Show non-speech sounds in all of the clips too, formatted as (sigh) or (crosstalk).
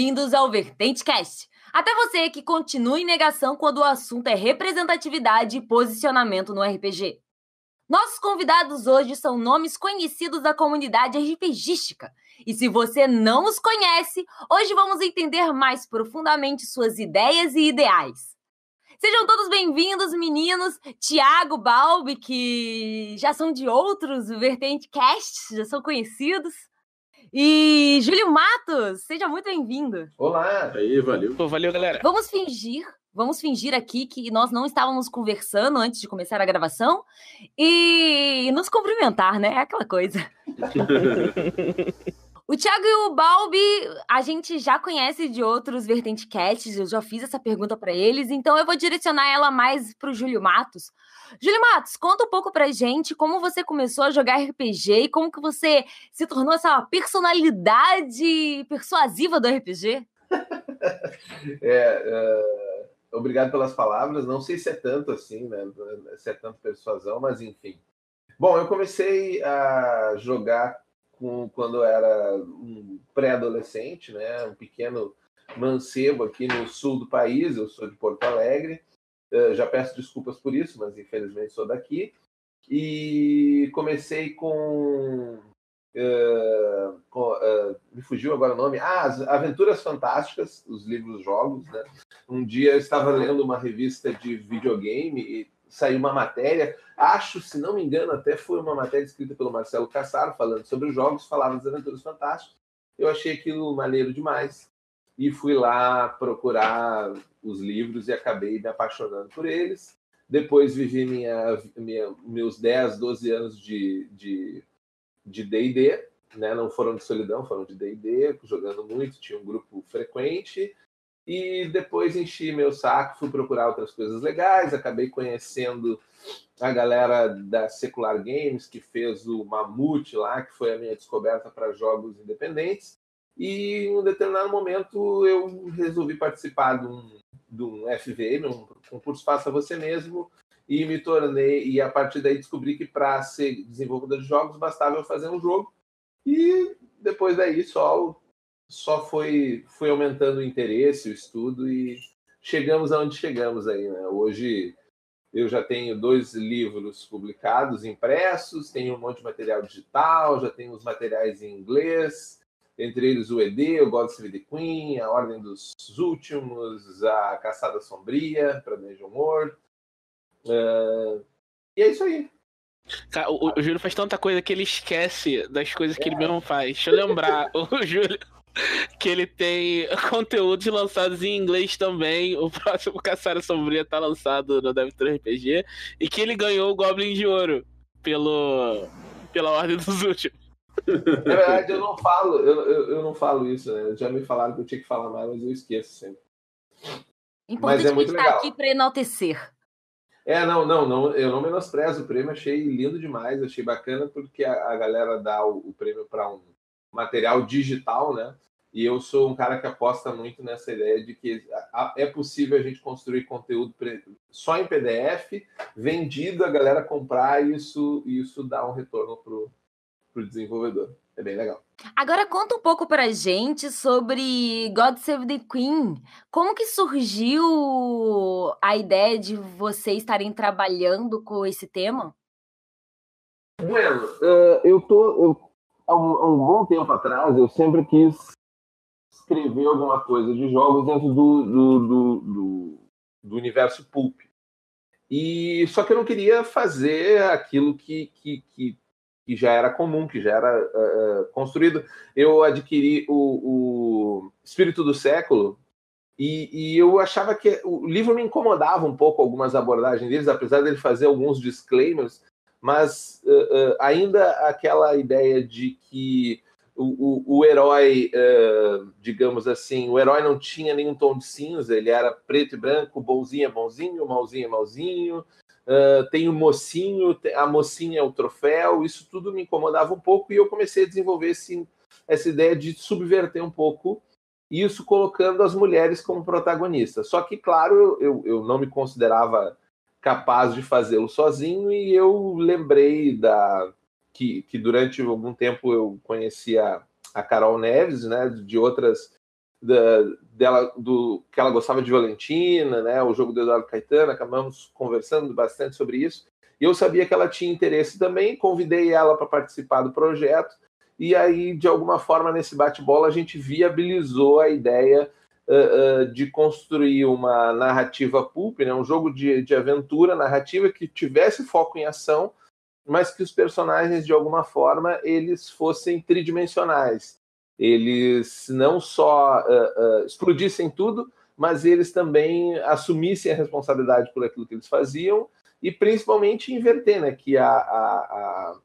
bem-vindos ao Vertente Cast. Até você que continua em negação quando o assunto é representatividade e posicionamento no RPG. Nossos convidados hoje são nomes conhecidos da comunidade RPGística. E se você não os conhece, hoje vamos entender mais profundamente suas ideias e ideais. Sejam todos bem-vindos, meninos. Tiago Balbi, que já são de outros Vertente Casts, já são conhecidos. E Júlio Matos, seja muito bem-vindo. Olá, aí, valeu. Pô, valeu, galera. Vamos fingir, vamos fingir aqui que nós não estávamos conversando antes de começar a gravação e nos cumprimentar, né? É aquela coisa. (laughs) O Thiago e o Balbi, a gente já conhece de outros Vertente Cats, eu já fiz essa pergunta para eles, então eu vou direcionar ela mais para o Júlio Matos. Júlio Matos, conta um pouco pra gente como você começou a jogar RPG e como que você se tornou essa personalidade persuasiva do RPG. (laughs) é, uh, obrigado pelas palavras. Não sei se é tanto assim, né? Se é tanto persuasão, mas enfim. Bom, eu comecei a jogar com, quando eu era um pré-adolescente, né? Um pequeno mancebo aqui no sul do país. Eu sou de Porto Alegre. Uh, já peço desculpas por isso, mas infelizmente sou daqui. E comecei com. Uh, com uh, me fugiu agora o nome. Ah, as Aventuras Fantásticas, os livros jogos. Né? Um dia eu estava lendo uma revista de videogame e saiu uma matéria. Acho, se não me engano, até foi uma matéria escrita pelo Marcelo Cassaro, falando sobre os jogos, falava das Aventuras Fantásticas. Eu achei aquilo maneiro demais e fui lá procurar os livros e acabei me apaixonando por eles. Depois vivi minha, minha, meus 10, 12 anos de D&D, de, de né? não foram de solidão, foram de D&D, jogando muito, tinha um grupo frequente. E depois enchi meu saco, fui procurar outras coisas legais, acabei conhecendo a galera da Secular Games, que fez o Mamute lá, que foi a minha descoberta para jogos independentes. E em um determinado momento eu resolvi participar de um, de um FVM, um concurso Faça Você Mesmo, e me tornei, e a partir daí descobri que para ser desenvolvedor de jogos bastava eu fazer um jogo. E depois daí só, só foi, foi aumentando o interesse, o estudo, e chegamos aonde chegamos aí. Né? Hoje eu já tenho dois livros publicados, impressos, tenho um monte de material digital, já tenho os materiais em inglês entre eles o ED, o God Save the Queen, a Ordem dos Últimos, a Caçada Sombria para Dungeon World. Uh, e é isso aí. Cara, o, o, Júlio faz tanta coisa que ele esquece das coisas que é. ele mesmo faz. Deixa eu lembrar, (laughs) o Júlio, que ele tem (laughs) conteúdos lançados em inglês também. O próximo (laughs) Caçada Sombria tá lançado no Dev RPG. E que ele ganhou o Goblin de Ouro pelo, pela Ordem dos Últimos. Na verdade, eu não falo, eu, eu, eu, não falo isso, né? Já me falaram que eu tinha que falar mais, mas eu esqueço sempre. Importante mas é muito legal. aqui para enaltecer. É, não, não, não, eu não menosprezo o prêmio, achei lindo demais, achei bacana porque a, a galera dá o, o prêmio para um material digital, né? E eu sou um cara que aposta muito nessa ideia de que é possível a gente construir conteúdo só em PDF, vendido, a galera comprar e isso, isso dá um retorno para o desenvolvedor. É bem legal. Agora conta um pouco para gente sobre God Save the Queen. Como que surgiu a ideia de vocês estarem trabalhando com esse tema? Bueno, uh, eu tô eu, há, um, há um bom tempo atrás eu sempre quis escrever alguma coisa de jogos dentro do, do, do, do, do universo pulp. E só que eu não queria fazer aquilo que, que, que que já era comum, que já era uh, construído. Eu adquiri o, o Espírito do Século e, e, eu achava que o livro me incomodava um pouco algumas abordagens deles, apesar dele fazer alguns disclaimers, mas uh, uh, ainda aquela ideia de que o, o, o herói, digamos assim, o herói não tinha nenhum tom de cinza, ele era preto e branco, bonzinho é bonzinho, malzinho é malzinho, Uh, tem o mocinho, a mocinha é o troféu, isso tudo me incomodava um pouco e eu comecei a desenvolver esse, essa ideia de subverter um pouco isso, colocando as mulheres como protagonistas. Só que, claro, eu, eu não me considerava capaz de fazê-lo sozinho e eu lembrei da que, que durante algum tempo eu conhecia a Carol Neves, né, de outras da, dela, do que ela gostava de Valentina, né, o jogo do Eduardo Caetano, acabamos conversando bastante sobre isso. E eu sabia que ela tinha interesse também, convidei ela para participar do projeto, e aí, de alguma forma, nesse bate-bola, a gente viabilizou a ideia uh, uh, de construir uma narrativa pulp, né, um jogo de, de aventura narrativa que tivesse foco em ação, mas que os personagens, de alguma forma, eles fossem tridimensionais eles não só uh, uh, explodissem tudo, mas eles também assumissem a responsabilidade por aquilo que eles faziam e principalmente inverter, né? Que a, a, a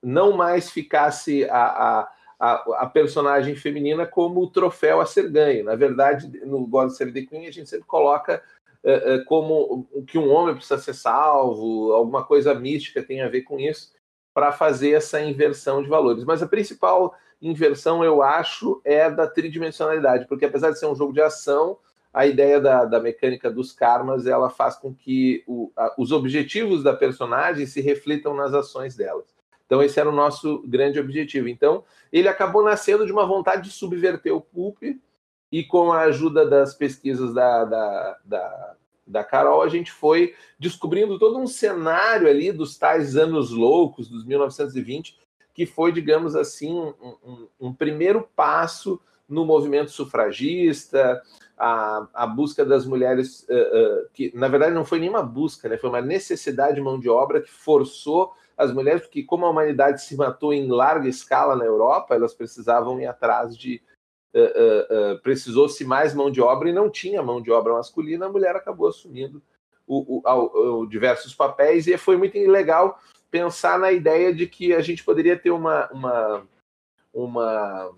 não mais ficasse a, a, personagem feminina como o troféu a ser ganho. Na verdade, no God Save the Queen, a gente sempre coloca uh, como que um homem precisa ser salvo, alguma coisa mística tem a ver com isso, para fazer essa inversão de valores. Mas a principal inversão, eu acho, é da tridimensionalidade, porque apesar de ser um jogo de ação, a ideia da, da mecânica dos karmas ela faz com que o, a, os objetivos da personagem se reflitam nas ações delas. Então, esse era o nosso grande objetivo. Então, ele acabou nascendo de uma vontade de subverter o pulp, e com a ajuda das pesquisas da, da, da, da Carol, a gente foi descobrindo todo um cenário ali dos tais anos loucos, dos 1920, que foi, digamos assim, um, um, um primeiro passo no movimento sufragista, a, a busca das mulheres, uh, uh, que na verdade não foi nenhuma busca, né? foi uma necessidade de mão de obra que forçou as mulheres, porque como a humanidade se matou em larga escala na Europa, elas precisavam ir atrás de. Uh, precisou-se mais mão de obra e não tinha mão de obra masculina, a mulher acabou assumindo o, o, o, diversos papéis e foi muito legal pensar na ideia de que a gente poderia ter uma, uma, uma,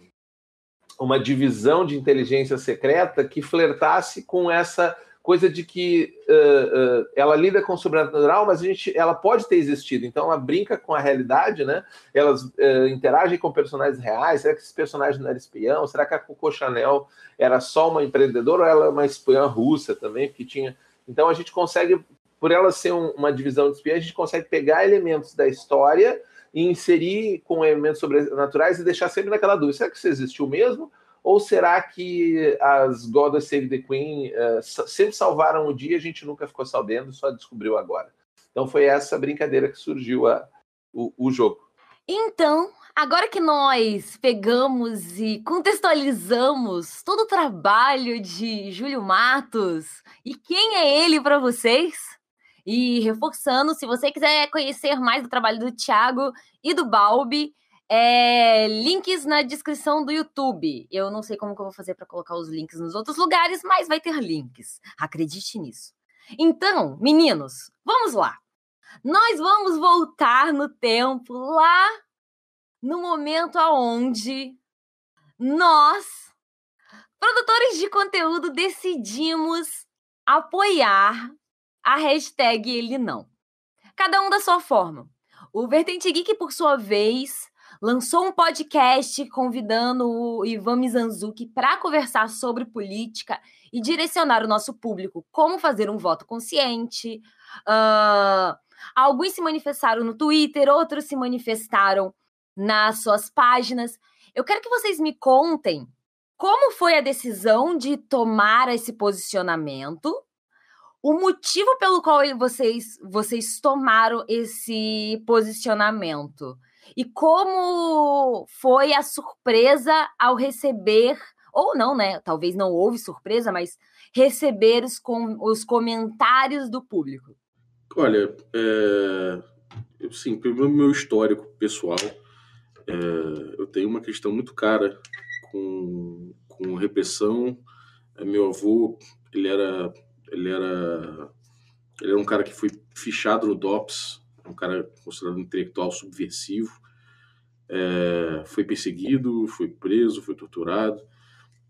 uma divisão de inteligência secreta que flertasse com essa coisa de que uh, uh, ela lida com o sobrenatural, mas a gente, ela pode ter existido. Então ela brinca com a realidade, né? Elas uh, interagem com personagens reais. Será que esse personagem não era espião? Será que a Coco Chanel era só uma empreendedora ou ela é uma espiã russa também? Que tinha. Então a gente consegue por ela ser um, uma divisão de espiã, a gente consegue pegar elementos da história e inserir com elementos sobrenaturais e deixar sempre naquela dúvida: será que isso existiu mesmo? Ou será que as Goddess Save the Queen uh, sempre salvaram o dia a gente nunca ficou sabendo, só descobriu agora? Então foi essa brincadeira que surgiu a, o, o jogo. Então, agora que nós pegamos e contextualizamos todo o trabalho de Júlio Matos, e quem é ele para vocês? E reforçando, se você quiser conhecer mais do trabalho do Thiago e do Balbi, é, links na descrição do YouTube. Eu não sei como que eu vou fazer para colocar os links nos outros lugares, mas vai ter links. Acredite nisso. Então, meninos, vamos lá. Nós vamos voltar no tempo lá no momento aonde nós, produtores de conteúdo, decidimos apoiar a hashtag ele não. Cada um da sua forma. O Vertente Geek, por sua vez, lançou um podcast convidando o Ivan Mizanzuki para conversar sobre política e direcionar o nosso público como fazer um voto consciente. Uh, alguns se manifestaram no Twitter, outros se manifestaram nas suas páginas. Eu quero que vocês me contem como foi a decisão de tomar esse posicionamento o motivo pelo qual vocês, vocês tomaram esse posicionamento e como foi a surpresa ao receber, ou não, né? Talvez não houve surpresa, mas receber os, com, os comentários do público. Olha, é, sim, pelo meu histórico pessoal, é, eu tenho uma questão muito cara com, com repressão. É, meu avô, ele era ele era, ele era um cara que foi fichado no DOPS, um cara considerado um intelectual subversivo. É, foi perseguido, foi preso, foi torturado.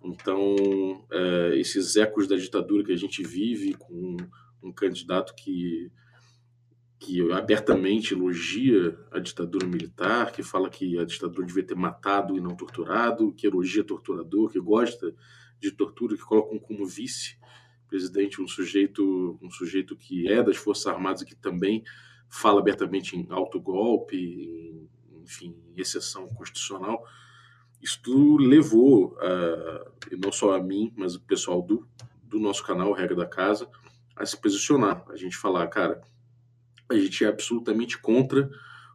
Então, é, esses ecos da ditadura que a gente vive com um candidato que, que abertamente elogia a ditadura militar, que fala que a ditadura devia ter matado e não torturado, que elogia torturador, que gosta de tortura, que colocam como vice presidente um sujeito um sujeito que é das forças armadas e que também fala abertamente em autogolpe, em, enfim, em exceção constitucional. isso levou, a, e não só a mim, mas o pessoal do, do nosso canal, Regra da Casa, a se posicionar. A gente falar, cara, a gente é absolutamente contra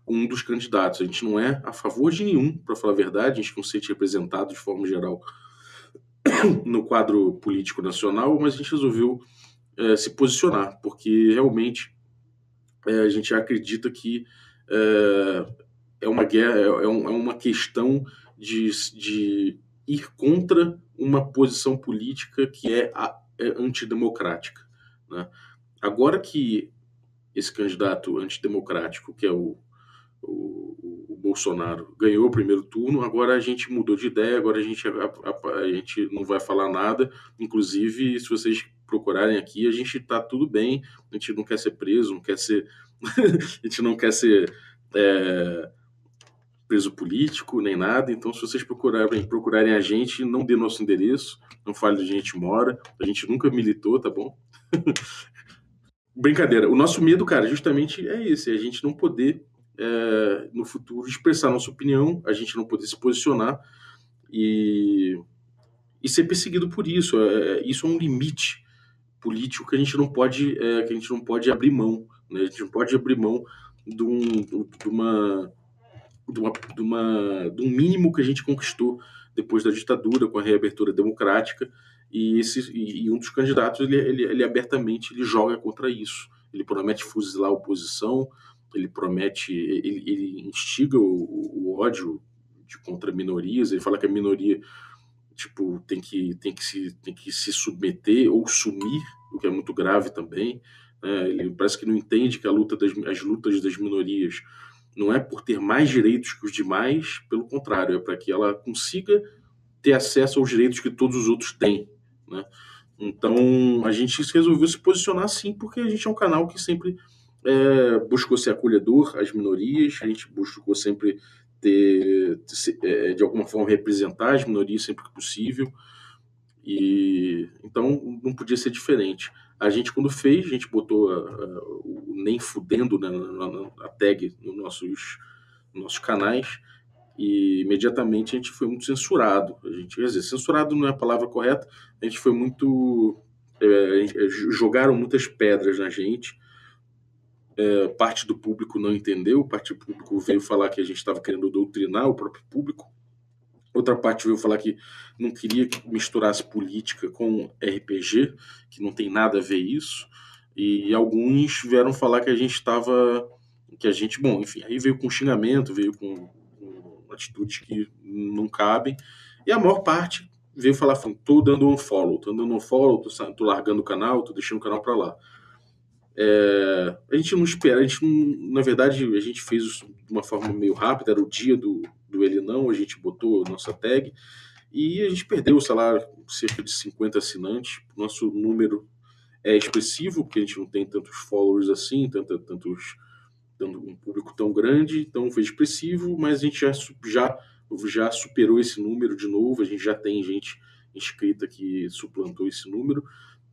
um dos candidatos. A gente não é a favor de nenhum, para falar a verdade, a gente não se sente representado de forma geral no quadro político nacional, mas a gente resolveu é, se posicionar, porque realmente é, a gente acredita que é, é uma guerra, é, é, é uma questão de, de, ir contra uma posição política que é, a, é antidemocrática. Né? Agora que esse candidato antidemocrático, que é o, o, o, Bolsonaro, ganhou o primeiro turno, agora a gente mudou de ideia, agora a gente, a, a, a gente não vai falar nada. Inclusive, se vocês procurarem aqui, a gente está tudo bem, a gente não quer ser preso, não quer ser. (laughs) a gente não quer ser. É, preso político nem nada. Então, se vocês procurarem, procurarem a gente, não dê nosso endereço, não fale onde a gente mora. A gente nunca militou, tá bom? (laughs) Brincadeira. O nosso medo, cara, justamente é esse: é a gente não poder, é, no futuro, expressar nossa opinião, a gente não poder se posicionar e, e ser perseguido por isso. É, isso é um limite político que a gente não pode, é, que a gente não pode abrir mão. Né? A gente não pode abrir mão de, um, de uma de, uma, de, uma, de um mínimo que a gente conquistou depois da ditadura, com a reabertura democrática, e, esse, e um dos candidatos, ele, ele, ele, abertamente ele joga contra isso. Ele promete fuzilar a oposição, ele promete, ele, ele instiga o, o ódio de, contra minorias, ele fala que a minoria tipo tem que tem que se tem que se submeter ou sumir o que é muito grave também né? ele parece que não entende que a luta das as lutas das minorias não é por ter mais direitos que os demais, pelo contrário, é para que ela consiga ter acesso aos direitos que todos os outros têm. Né? Então, a gente resolveu se posicionar sim, porque a gente é um canal que sempre é, buscou ser acolhedor às minorias, a gente buscou sempre ter, ter é, de alguma forma, representar as minorias sempre que possível. E então não podia ser diferente. A gente, quando fez, a gente botou a, a, o nem fudendo né, na, tag nos nossos, nossos canais e imediatamente a gente foi muito censurado. A gente, quer dizer, censurado não é a palavra correta, a gente foi muito. É, é jogaram muitas pedras na gente. É, parte do público não entendeu, parte do público veio falar que a gente estava querendo doutrinar o próprio público. Outra parte veio falar que não queria que misturasse política com RPG, que não tem nada a ver isso. E alguns vieram falar que a gente estava. que a gente. Bom, enfim, aí veio com xingamento, veio com, com atitudes que não cabem. E a maior parte veio falar: tô dando um follow, tô dando um follow, tô, tô largando o canal, tô deixando o canal para lá. É, a gente não espera, a gente não, na verdade, a gente fez isso de uma forma meio rápida, era o dia do, do ele não, a gente botou nossa tag e a gente perdeu, sei lá, cerca de 50 assinantes. Nosso número é expressivo, porque a gente não tem tantos followers assim, tanto, tantos, tanto um público tão grande, então foi expressivo, mas a gente já, já, já superou esse número de novo, a gente já tem gente inscrita que suplantou esse número,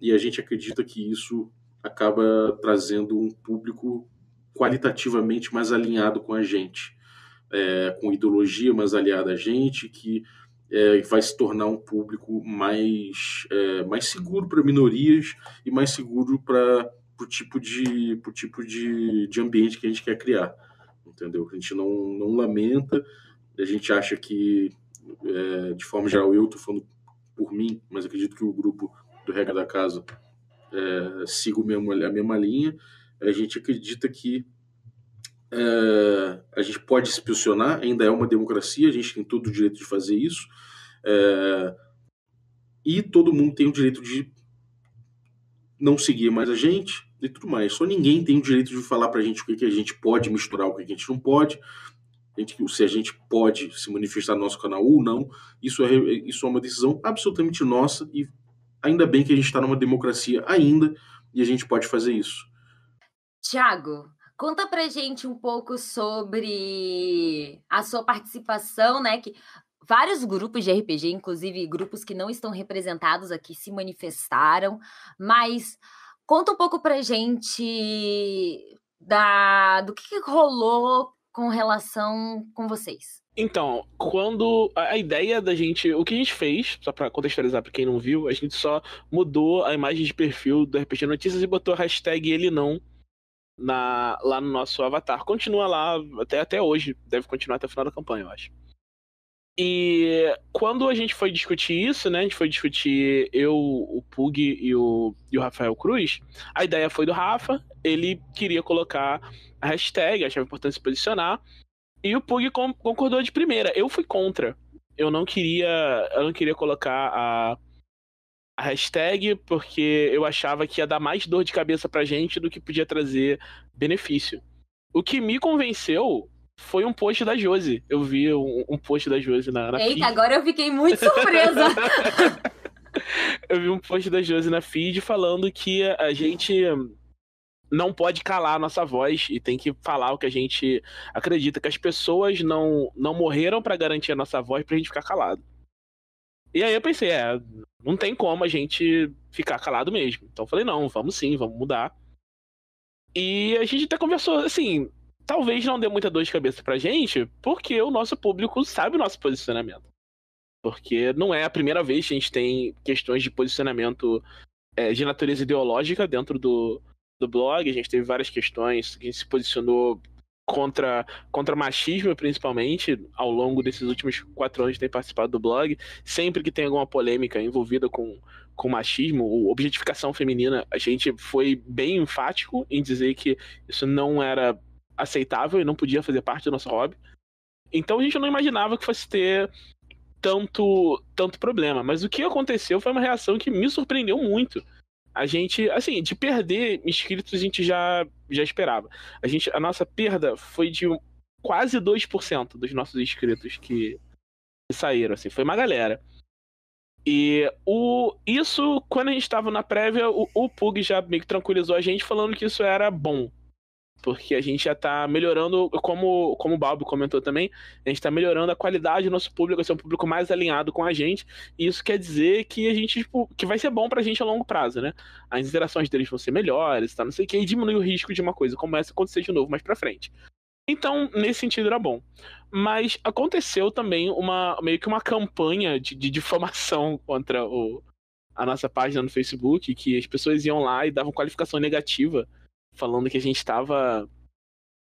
e a gente acredita que isso acaba trazendo um público qualitativamente mais alinhado com a gente é, com ideologia mais aliada a gente, que é, vai se tornar um público mais, é, mais seguro para minorias e mais seguro para o tipo, de, pro tipo de, de ambiente que a gente quer criar. Entendeu? A gente não, não lamenta, a gente acha que, é, de forma geral, eu estou falando por mim, mas acredito que o grupo do Regra da Casa é, siga a mesma, a mesma linha. A gente acredita que é, a gente pode se posicionar, ainda é uma democracia, a gente tem todo o direito de fazer isso. É, e todo mundo tem o direito de não seguir mais a gente e tudo mais. Só ninguém tem o direito de falar para a gente o que, que a gente pode misturar, o que, que a gente não pode. A gente, se a gente pode se manifestar no nosso canal ou não, isso é, isso é uma decisão absolutamente nossa e ainda bem que a gente está numa democracia ainda e a gente pode fazer isso. Tiago, Conta pra gente um pouco sobre a sua participação, né? Que vários grupos de RPG, inclusive grupos que não estão representados aqui, se manifestaram, mas conta um pouco pra gente da, do que, que rolou com relação com vocês. Então, quando a ideia da gente, o que a gente fez, só para contextualizar para quem não viu, a gente só mudou a imagem de perfil do RPG Notícias e botou a hashtag ele não na, lá no nosso avatar. Continua lá até, até hoje, deve continuar até o final da campanha, eu acho. E quando a gente foi discutir isso, né? A gente foi discutir eu, o Pug e o, e o Rafael Cruz. A ideia foi do Rafa, ele queria colocar a hashtag, achava importante se posicionar. E o Pug concordou de primeira. Eu fui contra. Eu não queria. Eu não queria colocar a, a hashtag porque eu achava que ia dar mais dor de cabeça pra gente do que podia trazer benefício. O que me convenceu foi um post da Josi. Eu vi um, um post da Josi na, na Eita, feed. agora eu fiquei muito surpresa. (laughs) eu vi um post da Josi na feed falando que a gente não pode calar a nossa voz e tem que falar o que a gente acredita, que as pessoas não, não morreram para garantir a nossa voz pra gente ficar calado. E aí eu pensei, é, não tem como a gente ficar calado mesmo. Então eu falei, não, vamos sim, vamos mudar. E a gente até conversou, assim, talvez não dê muita dor de cabeça pra gente, porque o nosso público sabe o nosso posicionamento. Porque não é a primeira vez que a gente tem questões de posicionamento é, de natureza ideológica dentro do, do blog. A gente teve várias questões que a gente se posicionou contra, contra machismo, principalmente, ao longo desses últimos quatro anos de ter participado do blog. Sempre que tem alguma polêmica envolvida com, com machismo ou objetificação feminina, a gente foi bem enfático em dizer que isso não era aceitável e não podia fazer parte do nosso hobby. Então a gente não imaginava que fosse ter tanto, tanto problema. Mas o que aconteceu foi uma reação que me surpreendeu muito. A gente, assim, de perder inscritos a gente já, já esperava. A, gente, a nossa perda foi de quase 2% dos nossos inscritos que, saíram, assim, foi uma galera. E o, isso, quando a gente estava na prévia, o, o Pug já meio que tranquilizou a gente falando que isso era bom porque a gente já está melhorando, como, como o Balbo comentou também, a gente está melhorando a qualidade do nosso público, vai ser um público mais alinhado com a gente, e isso quer dizer que a gente, tipo, que vai ser bom pra gente a longo prazo, né? As interações deles vão ser melhores, tá? Não sei o que, e diminui o risco de uma coisa, começa a acontecer de novo mais pra frente. Então, nesse sentido era bom. Mas aconteceu também uma meio que uma campanha de, de difamação (laughs) contra o, a nossa página no Facebook, que as pessoas iam lá e davam qualificação negativa falando que a gente estava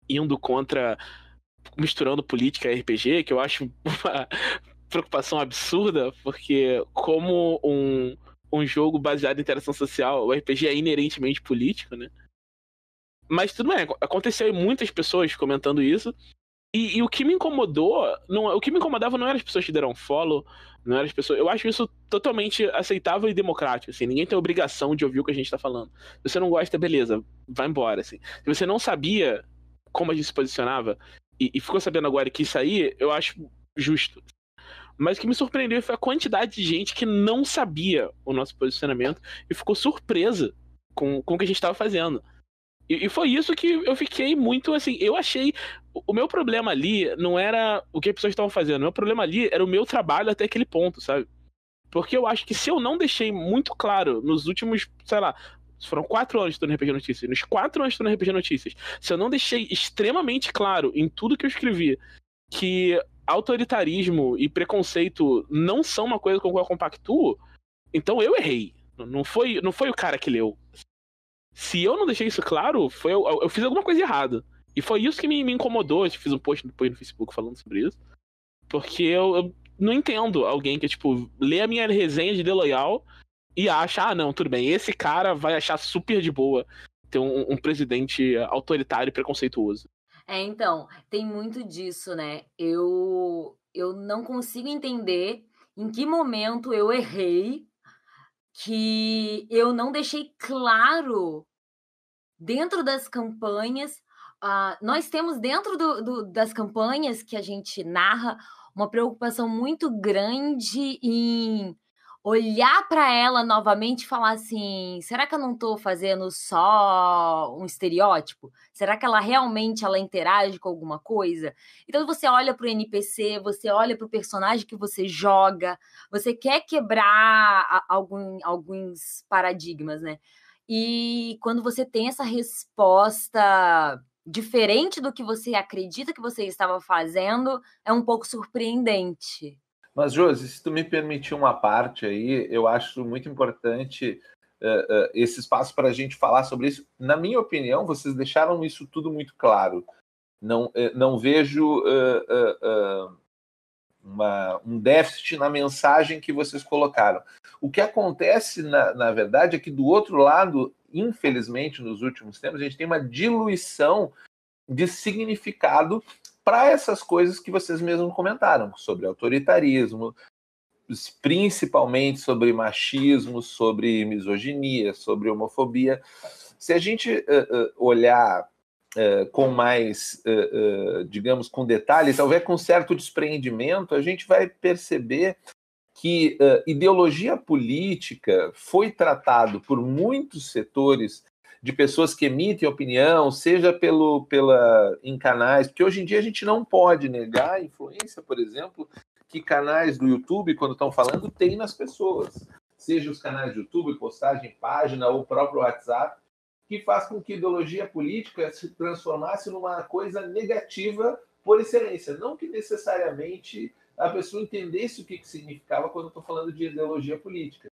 indo contra misturando política e RPG, que eu acho (laughs) uma preocupação absurda, porque como um, um jogo baseado em interação social, o RPG é inerentemente político, né? Mas tudo bem, aconteceu muitas pessoas comentando isso. E, e, o que me incomodou, não, o que me incomodava não eram as pessoas que deram follow, não eram as pessoas. Eu acho isso totalmente aceitável e democrático. Assim, ninguém tem obrigação de ouvir o que a gente tá falando. Se você não gosta, beleza, vai embora. Assim. Se você não sabia como a gente se posicionava e, e ficou sabendo agora que isso aí, eu acho justo. Mas o que me surpreendeu foi a quantidade de gente que não sabia o nosso posicionamento e ficou surpresa com, com o que a gente estava fazendo. E, e, foi isso que eu fiquei muito assim. Eu achei. O meu problema ali não era o que as pessoas estavam fazendo. O meu problema ali era o meu trabalho até aquele ponto, sabe? Porque eu acho que se eu não deixei muito claro nos últimos, sei lá, foram quatro anos de RPG Notícias. Nos quatro anos de RPG Notícias, se eu não deixei extremamente claro em tudo que eu escrevi que autoritarismo e preconceito não são uma coisa com a qual eu compactuo, então eu errei. Não foi, não foi o cara que leu se eu não deixei isso claro, foi eu, eu fiz alguma coisa errada. E foi isso que me, me incomodou. Eu fiz um post depois no Facebook falando sobre isso. Porque eu, eu, não entendo alguém que, tipo, lê a minha resenha de The Loyal e acha, ah, não, tudo bem, esse cara vai achar super de boa ter um, um presidente autoritário e preconceituoso. É, então, tem muito disso, né? Eu, eu não consigo entender em que momento eu errei que eu não deixei claro dentro das campanhas. Uh, nós temos dentro do, do, das campanhas que a gente narra uma preocupação muito grande em olhar para ela novamente e falar assim: será que eu não estou fazendo só um estereótipo? Será que ela realmente ela interage com alguma coisa? Então você olha para o NPC, você olha para o personagem que você joga, você quer quebrar algum, alguns paradigmas, né? E quando você tem essa resposta diferente do que você acredita que você estava fazendo, é um pouco surpreendente. Mas, Josi, se tu me permitir uma parte aí, eu acho muito importante uh, uh, esse espaço para a gente falar sobre isso. Na minha opinião, vocês deixaram isso tudo muito claro. Não, uh, não vejo uma, um déficit na mensagem que vocês colocaram. O que acontece, na, na verdade, é que do outro lado, infelizmente, nos últimos tempos, a gente tem uma diluição de significado para essas coisas que vocês mesmos comentaram, sobre autoritarismo, principalmente sobre machismo, sobre misoginia, sobre homofobia. Se a gente uh, uh, olhar uh, com mais, digamos, com detalhe, talvez com certo despreendimento, a gente vai perceber que ideologia política foi tratado por muitos setores de pessoas que emitem opinião, seja pelo, pela, em canais, porque hoje em dia a gente não pode negar a influência, por exemplo, que canais do YouTube, quando estão falando, tem nas pessoas. Seja os canais do YouTube, postagem, página ou próprio WhatsApp, que faz com que ideologia política se transformasse numa coisa negativa por excelência. Não que necessariamente a pessoa entendesse o que, que significava quando estou falando de ideologia política.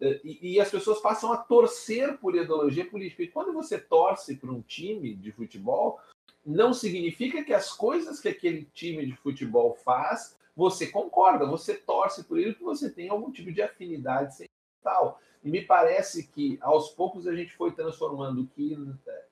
Eh, e, e, as pessoas passam a torcer por ideologia política. E quando você torce para um time de futebol, não significa que as coisas que aquele time de futebol faz, você concorda, você torce por ele porque você tem algum tipo de afinidade sentimental. E me parece que aos poucos a gente foi transformando o que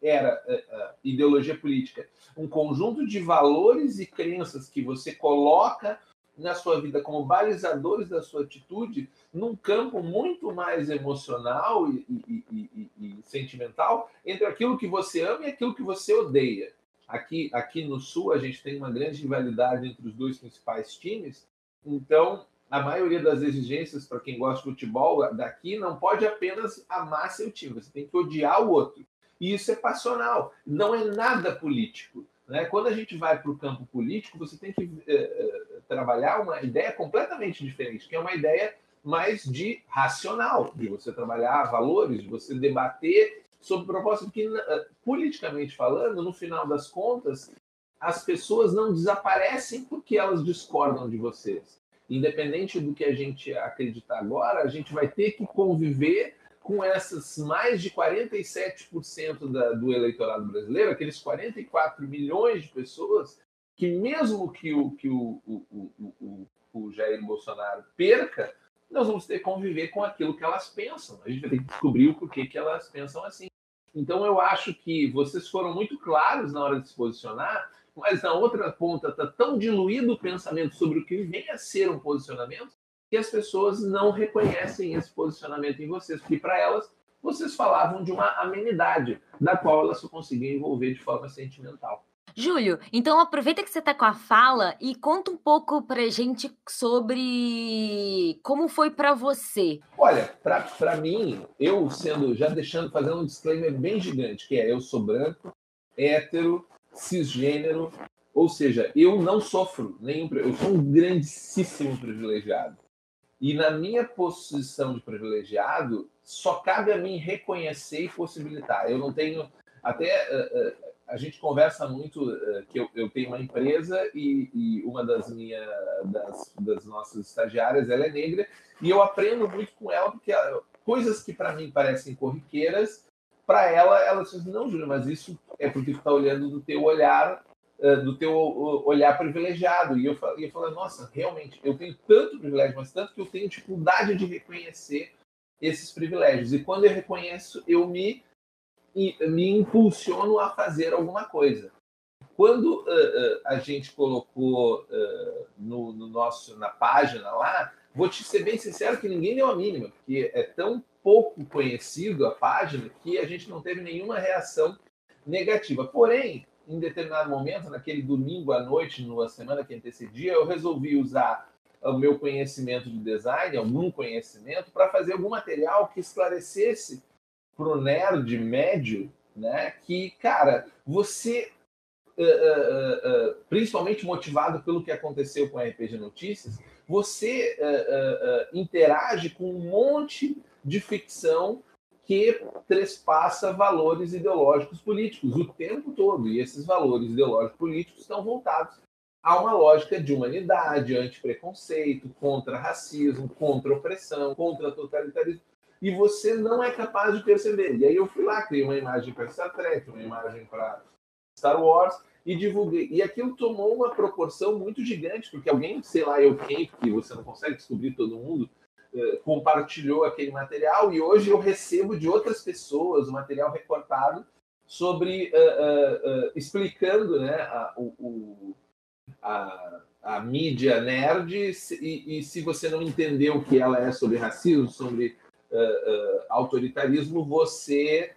era uh, ideologia política, um conjunto de valores e crenças que você coloca na sua vida como balizadores da sua atitude num campo muito mais emocional e, e, e, e, sentimental entre aquilo que você ama e aquilo que você odeia. Aqui, aqui no Sul, a gente tem uma grande rivalidade entre os dois principais times, então a maioria das exigências para quem gosta de futebol daqui não pode apenas amar seu time, você tem que odiar o outro. E isso é passional, não é nada político. Né? Quando a gente vai para o campo político, você tem que é, trabalhar uma ideia completamente diferente, que é uma ideia mais de racional, de você trabalhar valores, de você debater sobre propósito, porque politicamente falando, no final das contas, as pessoas não desaparecem porque elas discordam de vocês. Independente do que a gente acreditar agora, a gente vai ter que conviver com essas mais de 47% da, do eleitorado brasileiro, aqueles 44 milhões de pessoas, que mesmo que o, que o, o, o, o Jair Bolsonaro perca, nós vamos ter que conviver com aquilo que elas pensam. A gente vai ter que descobrir o porquê que elas pensam assim. Então, eu acho que vocês foram muito claros na hora de se posicionar, mas na outra ponta está tão diluído o pensamento sobre o que vem a ser um posicionamento que as pessoas não reconhecem esse posicionamento em vocês, porque para elas vocês falavam de uma amenidade, da qual elas só conseguiam envolver de forma sentimental. Júlio, então aproveita que você está com a fala e conta um pouco para gente sobre como foi para você. Olha, para mim, eu sendo, já deixando, fazendo um disclaimer bem gigante, que é eu sou branco, hétero, cisgênero, ou seja, eu não sofro nenhum, eu sou um grandíssimo privilegiado. E na minha posição de privilegiado, só cabe a mim reconhecer e possibilitar. Eu não tenho. Até uh, uh, a gente conversa muito uh, que eu, eu, tenho uma empresa e, e uma das minhas das, das, nossas estagiárias ela é negra e eu aprendo muito com ela porque ela, coisas que para mim parecem corriqueiras para ela ela diz não Júlia mas isso é porque tu está olhando do teu olhar uh, do teu olhar privilegiado. E eu ia falar nossa realmente eu tenho tanto privilégio mas tanto que eu tenho dificuldade de reconhecer esses privilégios. E quando eu reconheço eu me me impulsiono a fazer alguma coisa. Quando uh, uh, a gente colocou uh, no, no, nosso na página lá, vou te ser bem sincero que ninguém deu a mínima, porque é tão pouco conhecido a página que a gente não teve nenhuma reação negativa. Porém, em determinado momento, naquele domingo à noite, na semana que antecedia, eu resolvi usar o meu conhecimento de design, algum conhecimento, para fazer algum material que esclarecesse pro nerd médio, né? Que, cara, você, uh, uh, uh, principalmente motivado pelo que aconteceu com a RPG Notícias, você interage com um monte de ficção que trespassa valores ideológicos políticos o tempo todo. E esses valores ideológicos políticos estão voltados a uma lógica de humanidade, anti-preconceito, contra racismo, contra opressão, contra totalitarismo. E você não é capaz de perceber. E aí eu fui lá, criei uma imagem para Star Trek, uma imagem para Star Wars e divulguei. E aquilo tomou uma proporção muito gigante, porque alguém, sei lá, eu quem, porque você não consegue descobrir todo mundo, eh, compartilhou aquele material e hoje eu recebo de outras pessoas o material recortado sobre uh, uh, uh, explicando né, a, o, a, a mídia nerd e, e, se você não entendeu o que ela é sobre racismo, sobre autoritarismo, você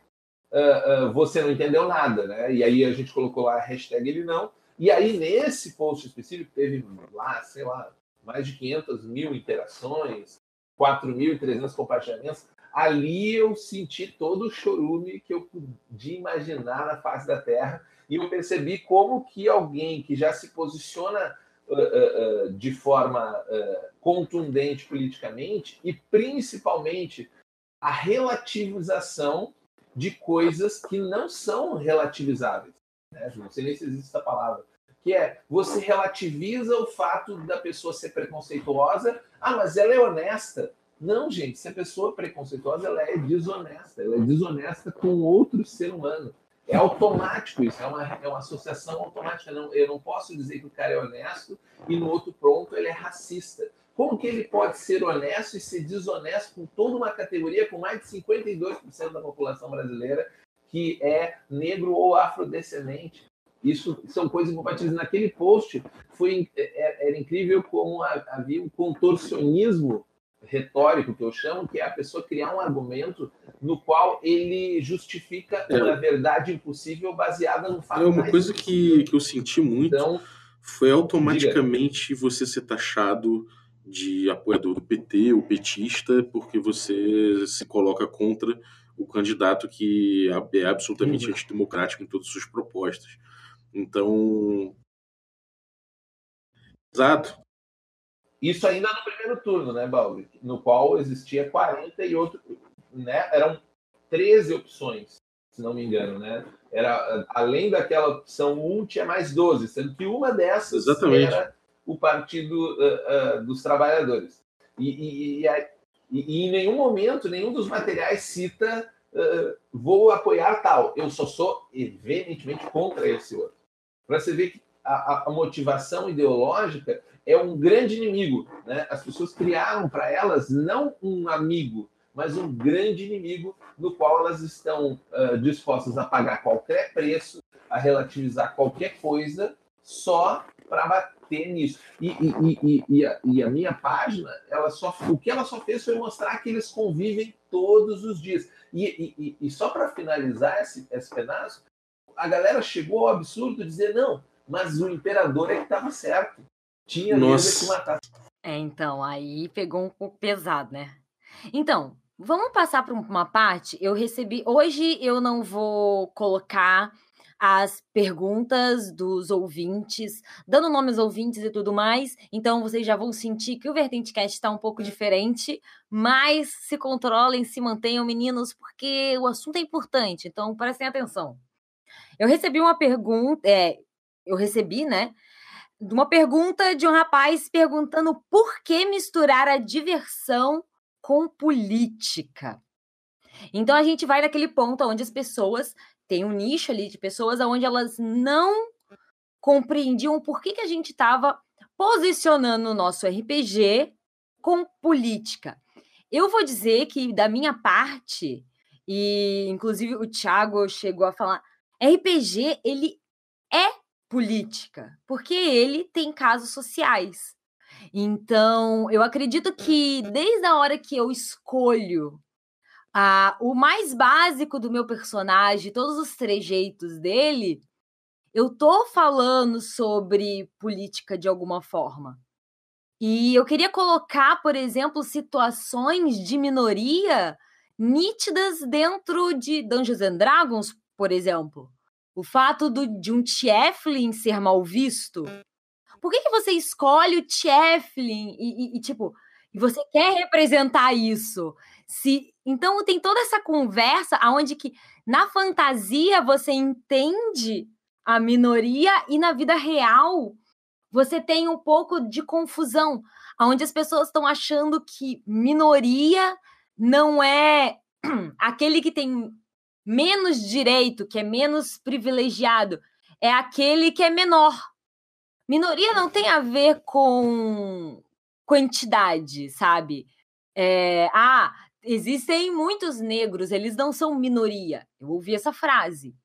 você não entendeu nada, né? E aí a gente colocou lá a hashtag ele não. E aí nesse post específico teve lá, sei lá, mais de 500 mil interações, 4.300 compartilhamentos, ali eu senti todo o chorume que eu podia imaginar na face da Terra e eu percebi como que alguém que já se posiciona uh, uh, uh, de forma contundente politicamente e principalmente a relativização de coisas que não são relativizáveis. Né? Não sei nem se existe essa palavra que é você relativiza o fato da pessoa ser preconceituosa. Ah, mas ela é honesta. Não, gente, se a pessoa é preconceituosa, ela é desonesta. Ela é desonesta com outro ser humano. É automático isso, é uma, é uma associação automática. Não, eu não posso dizer que o cara é honesto e no outro pronto ele é racista. Como que ele pode ser honesto e ser desonesto com toda uma categoria com mais de 52% da população brasileira que é negro ou afrodescendente? Isso são coisas incompatíveis. Naquele post foi é, é, era incrível como havia um contorcionismo retórico que eu chamo, que é a pessoa criar um argumento no qual ele justifica é. uma verdade impossível baseada no fato. É uma coisa que, que eu senti muito então, foi automaticamente diga. você ser taxado de apoiador do PT ou petista porque você se coloca contra o candidato que é absolutamente uhum. antidemocrático em todas as suas propostas. Então. Exato. Isso ainda no primeiro turno, né, Balbi? No qual existia 40 e outro. Né, eram 13 opções, se não me engano, né? Era, além daquela opção 1, tinha mais 12, sendo que uma dessas Exatamente. era o Partido uh, uh, dos Trabalhadores. E, e, e, e, em nenhum momento, nenhum dos materiais cita uh, vou apoiar tal. Eu só sou veementemente contra esse outro para você ver que a, a, motivação ideológica é um grande inimigo. Né? As pessoas criaram para elas não um amigo, mas um grande inimigo no qual elas estão uh, dispostas a pagar qualquer preço, a relativizar qualquer coisa, só para bater nisso. E, e, e, e, a, e, a, minha página, ela só, o que ela só fez foi mostrar que eles convivem todos os dias. E, só para finalizar esse, esse pedaço, a galera chegou ao absurdo de dizer, não, mas o imperador é que estava certo. Tinha mesmo que matar. É, então, aí pegou um pouco pesado, né? Então, vamos passar para uma parte. Eu recebi. Hoje eu não vou colocar as perguntas dos ouvintes, dando nome aos ouvintes e tudo mais. Então vocês já vão sentir que o Vertente Cast está um pouco diferente, mas se controlem, se mantenham, meninos, porque o assunto é importante. Então prestem atenção. Eu recebi uma pergunta, é, eu recebi, né? Uma pergunta de um rapaz perguntando por que misturar a diversão com política. Então a gente vai naquele ponto onde as pessoas têm um nicho ali de pessoas onde elas não compreendiam por que, que a gente estava posicionando o nosso RPG com política. Eu vou dizer que, da minha parte, e inclusive o Thiago chegou a falar, RPG, ele é política, porque ele tem casos sociais. Então, eu acredito que desde a hora que eu escolho ah, o mais básico do meu personagem, todos os trejeitos dele, eu tô falando sobre política de alguma forma. E eu queria colocar, por exemplo, situações de minoria nítidas dentro de Dungeons and Dragons, por exemplo, o fato do, de um Tiefling ser mal visto. Por que, que você escolhe o Tiefling e, e, e, tipo, você quer representar isso? Se Então tem toda essa conversa aonde que na fantasia você entende a minoria e na vida real você tem um pouco de confusão, aonde as pessoas estão achando que minoria não é (clears throat) aquele que tem menos direito, que é menos privilegiado, é aquele que é menor. Minoria não tem a ver com quantidade, sabe? É, ah, existem muitos negros, eles não são minoria. Eu ouvi essa frase.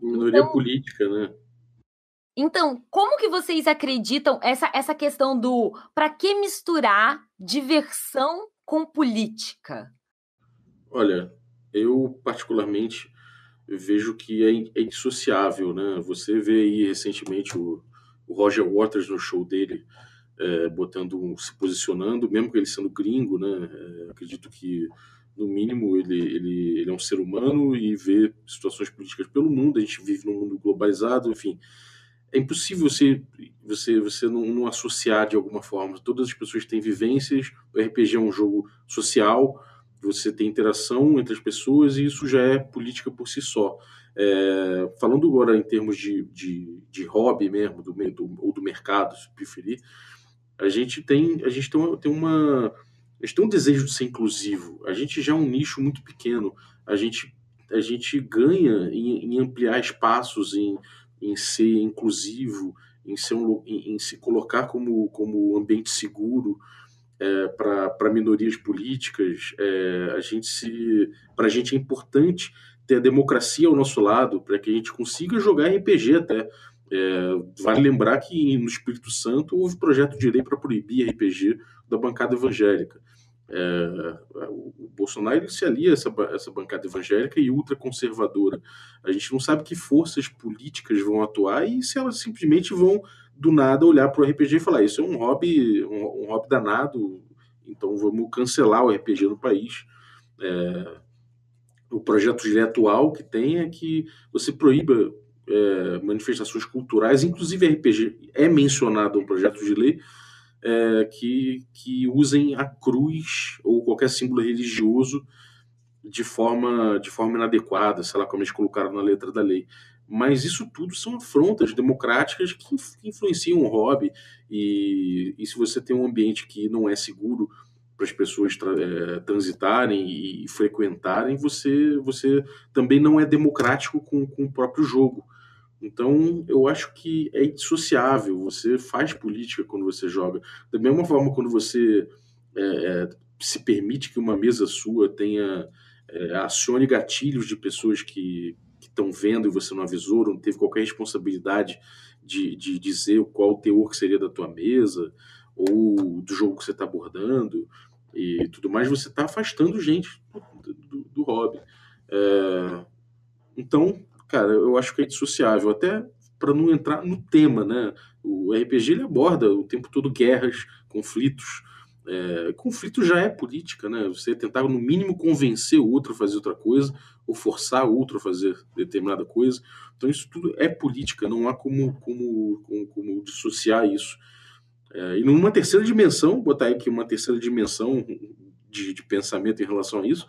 Minoria então, política, né? Então, como que vocês acreditam essa, essa questão do para que misturar diversão com política? Olha, eu particularmente vejo que é, é indissociável, né? Você vê aí recentemente o, o Roger Waters no show dele é, botando, se posicionando, mesmo que ele sendo gringo, né? É, acredito que no mínimo ele, ele, ele é um ser humano e vê situações políticas pelo mundo. A gente vive num mundo globalizado, enfim é impossível você você você não, não, associar de alguma forma. Todas as pessoas têm vivências. O RPG é um jogo social. Você tem interação entre as pessoas e isso já é política por si só. É, falando agora em termos de, de, de hobby mesmo, do, do, ou do mercado, se preferir, a gente tem a gente tem uma, tem uma a gente tem um desejo de ser inclusivo. A gente já é um nicho muito pequeno. A gente a gente ganha em, em ampliar espaços, em em ser inclusivo, em, ser um, em, em se colocar como, como ambiente seguro é, para minorias políticas. É, a gente se, para a gente é importante ter a democracia ao nosso lado, para que a gente consiga jogar RPG até. É, vale lembrar que no Espírito Santo houve projeto de lei para proibir RPG da bancada evangélica. É, o Bolsonaro se alia a essa, essa bancada evangélica e ultraconservadora. A gente não sabe que forças políticas vão atuar e se elas simplesmente vão do nada olhar para o RPG e falar: Isso é um hobby, um, um, hobby danado, então vamos cancelar o RPG no país. É, o projeto de lei atual que tem é que você proíba é, manifestações culturais, inclusive RPG é mencionado no projeto de lei é, que, que usem a cruz ou qualquer símbolo religioso de forma, de forma inadequada, sei lá como eles colocaram na letra da lei. Mas isso tudo são afrontas democráticas que influenciam o hobby. E, e se você tem um ambiente que não é seguro para as pessoas tra é, transitarem e frequentarem, você, você também não é democrático com, com o próprio jogo. Então, eu acho que é indissociável. Você faz política quando você joga. Da mesma forma, quando você é, se permite que uma mesa sua tenha é, acione gatilhos de pessoas que estão vendo e você não avisou, não teve qualquer responsabilidade de, de dizer qual o teor que seria da tua mesa ou do jogo que você está abordando e tudo mais, você está afastando gente do, do, do hobby. É, então, cara, eu acho que é dissociável, até para não entrar no tema, né? O RPG ele aborda o tempo todo guerras, conflitos. É, conflito já é política, né? Você tentar no mínimo convencer o outro a fazer outra coisa ou forçar o outro a fazer determinada coisa. Então isso tudo é política, não há como como como, como dissociar isso. É, e numa terceira dimensão, botar aqui uma terceira dimensão de, de pensamento em relação a isso,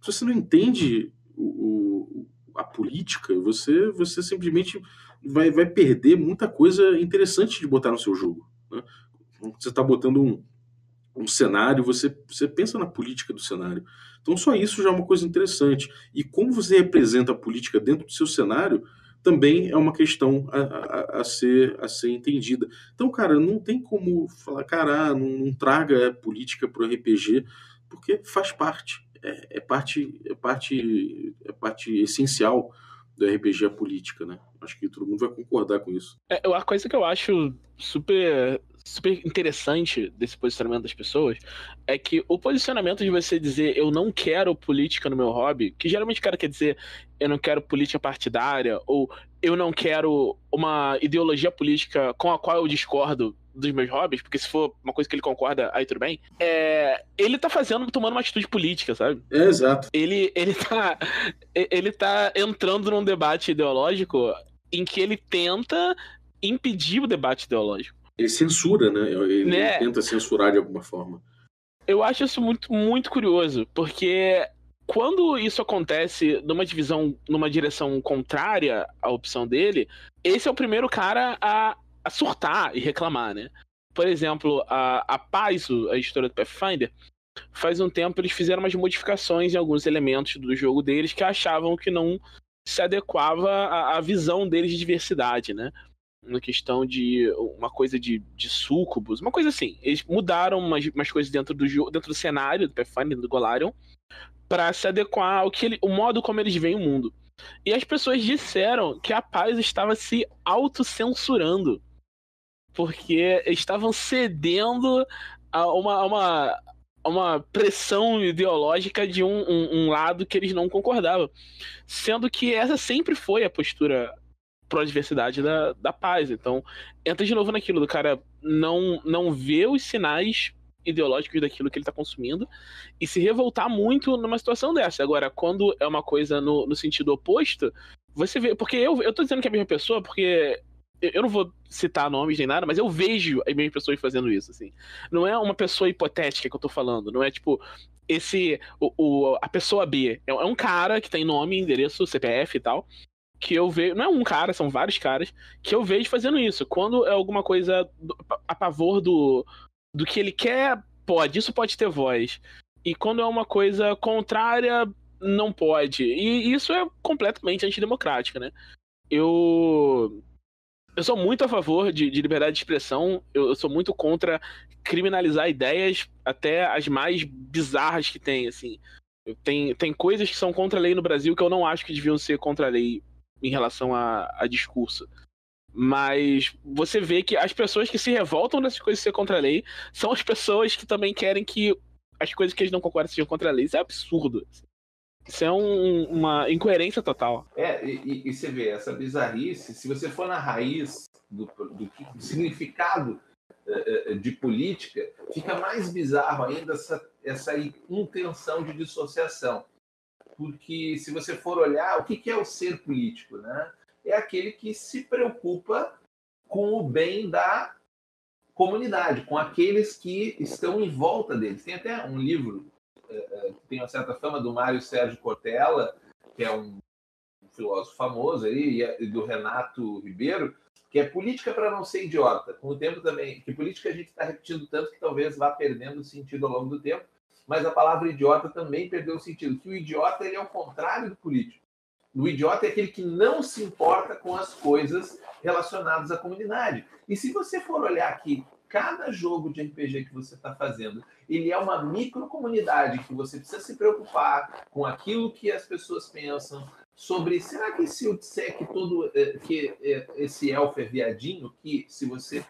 se você não entende o, a política, você, você simplesmente vai, vai perder muita coisa interessante de botar no seu jogo. Né? Você está botando um, um cenário, você, você pensa na política do cenário. Então, só isso já é uma coisa interessante. E como você representa a política dentro do seu cenário também é uma questão a, a, a ser, a ser entendida. Então, cara, não tem como falar, cara, ah, não, não traga política para o RPG, porque faz parte é, é, parte, é, parte, é parte essencial do RPG a política, né? Acho que todo mundo vai concordar com isso. É, a coisa que eu acho super super interessante desse posicionamento das pessoas é que o posicionamento de você dizer eu não quero política no meu hobby, que geralmente o cara quer dizer eu não quero política partidária ou eu não quero uma ideologia política com a qual eu discordo dos meus hobbies, porque se for uma coisa que ele concorda, aí tudo bem. É, ele tá fazendo, tomando uma atitude política, sabe? É, exato. Ele, ele, tá, ele tá entrando num debate ideológico em que ele tenta impedir o debate ideológico. Ele censura, né? Ele né? tenta censurar de alguma forma. Eu acho isso muito, muito curioso, porque quando isso acontece numa divisão, numa direção contrária à opção dele, esse é o primeiro cara a, a surtar e reclamar, né? Por exemplo, a, a Paizo, a história do Pathfinder, faz um tempo eles fizeram umas modificações em alguns elementos do jogo deles que achavam que não se adequava à, à visão deles de diversidade, né? Na questão de uma coisa de, de sucubus, uma coisa assim. Eles mudaram umas, umas coisas dentro do dentro do cenário do Pathfinder, do Golarion, para se adequar ao que ele, o modo como eles veem o mundo. E as pessoas disseram que a paz estava se autocensurando. Porque estavam cedendo a uma, a uma, a uma pressão ideológica de um, um, um, lado que eles não concordavam. Sendo que essa sempre foi a postura pró-diversidade da, da paz. Então, entra de novo naquilo do cara não, não ver os sinais ideológicos daquilo que ele está consumindo e se revoltar muito numa situação dessa. Agora, quando é uma coisa no, no sentido oposto, você vê. Porque eu, eu tô dizendo que é a mesma pessoa, porque eu não vou citar nomes nem nada, mas eu vejo as mesmas pessoas fazendo isso, assim. Não é uma pessoa hipotética que eu tô falando, não é tipo esse o, o a pessoa B, é, é um cara que tem nome, endereço, CPF e tal, que eu vejo, não é um cara, são vários caras que eu vejo fazendo isso. Quando é alguma coisa a favor do do que ele quer, pode. Isso pode ter voz. E quando é uma coisa contrária, não pode. E isso é completamente antidemocrático, né? Eu. Eu sou muito a favor de, de liberdade de expressão. Eu, eu, sou muito contra criminalizar ideias, até as mais bizarras que tem, assim. Tem, tem coisas que são contra a lei no Brasil que eu não acho que deviam ser contra a lei em relação a, a discurso. Mas você vê que as pessoas que se revoltam dessas coisas ser contra a lei são as pessoas que também querem que as coisas que eles não concordam sejam contra a lei. Isso é absurdo. Isso é um, uma incoerência total. É, e, e, você vê, essa bizarrice, se você for na raiz do, do, do significado uh, de política, fica mais bizarro ainda essa, essa intenção de dissociação. Porque se você for olhar, o que, é o ser político, né? é aquele que se preocupa com o bem da comunidade, com aqueles que estão em volta deles. Tem até um livro é, é, que tem uma certa fama do Mário Sérgio Cortella, que é um filósofo famoso aí, e do Renato Ribeiro, que é política para não ser idiota. Com o tempo também, que política a gente está repetindo tanto que talvez vá perdendo sentido ao longo do tempo, mas a palavra idiota também perdeu o sentido, que o idiota ele é o contrário do político. O idiota é aquele que não se importa com as coisas relacionadas à comunidade. E se você for olhar aqui, cada jogo de RPG que você está fazendo, ele é uma microcomunidade que você precisa se preocupar com aquilo que as pessoas pensam sobre será que se eu disser que todo eh, que eh, esse elfo é viadinho, que se você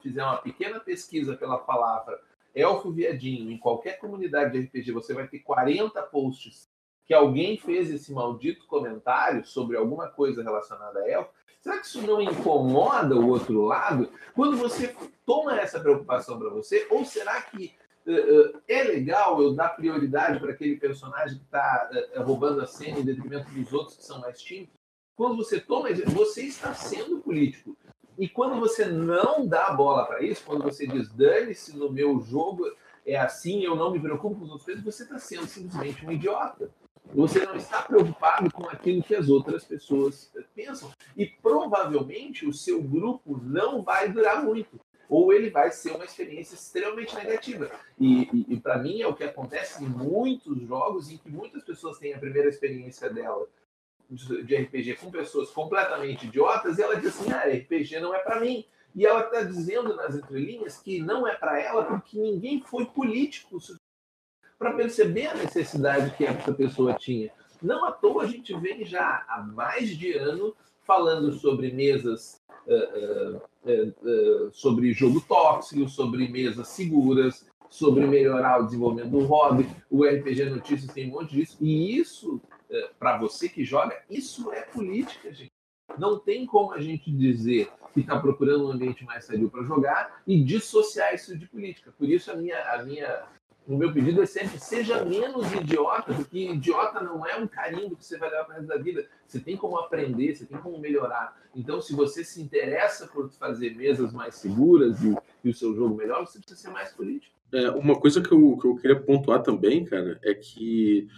fizer uma pequena pesquisa pela palavra elfo viadinho em qualquer comunidade de RPG, você vai ter 40 posts que alguém fez esse maldito comentário sobre alguma coisa relacionada a elfo, será que isso não incomoda o outro lado? Quando você toma essa preocupação para você, ou será que uh, uh, é legal eu dar prioridade para aquele personagem que está uh, roubando a cena em detrimento dos outros que são mais tímidos? Quando você toma, você está sendo político. E quando você não dá bola para isso, quando você diz dane-se no meu jogo, é assim, eu não me preocupo com os outros, você está sendo simplesmente um idiota. Você não está preocupado com aquilo que as outras pessoas pensam. E provavelmente o seu grupo não vai durar muito. Ou ele vai ser uma experiência extremamente negativa. E, e, e para mim é o que acontece em muitos jogos em que muitas pessoas têm a primeira experiência dela de RPG com pessoas completamente idiotas e ela diz assim: ah, RPG não é para mim. E ela está dizendo nas entrelinhas que não é para ela porque ninguém foi político para perceber a necessidade que essa pessoa tinha. Não à toa a gente vem já há mais de ano falando sobre mesas, uh, uh, uh, sobre jogo tóxico, sobre mesas seguras, sobre melhorar o desenvolvimento do hobby. O RPG Notícias tem um monte disso. E isso, para você que joga, isso é política, gente. Não tem como a gente dizer que está procurando um ambiente mais sadio para jogar e dissociar isso de política. Por isso a minha, a minha o meu pedido é sempre seja menos idiota, porque idiota não é um carimbo que você vai levar para resto da vida. Você tem como aprender, você tem como melhorar. Então, se você se interessa por fazer mesas mais seguras e, e o seu jogo melhor, você precisa ser mais político. É, uma coisa que eu, que eu queria pontuar também, cara, é que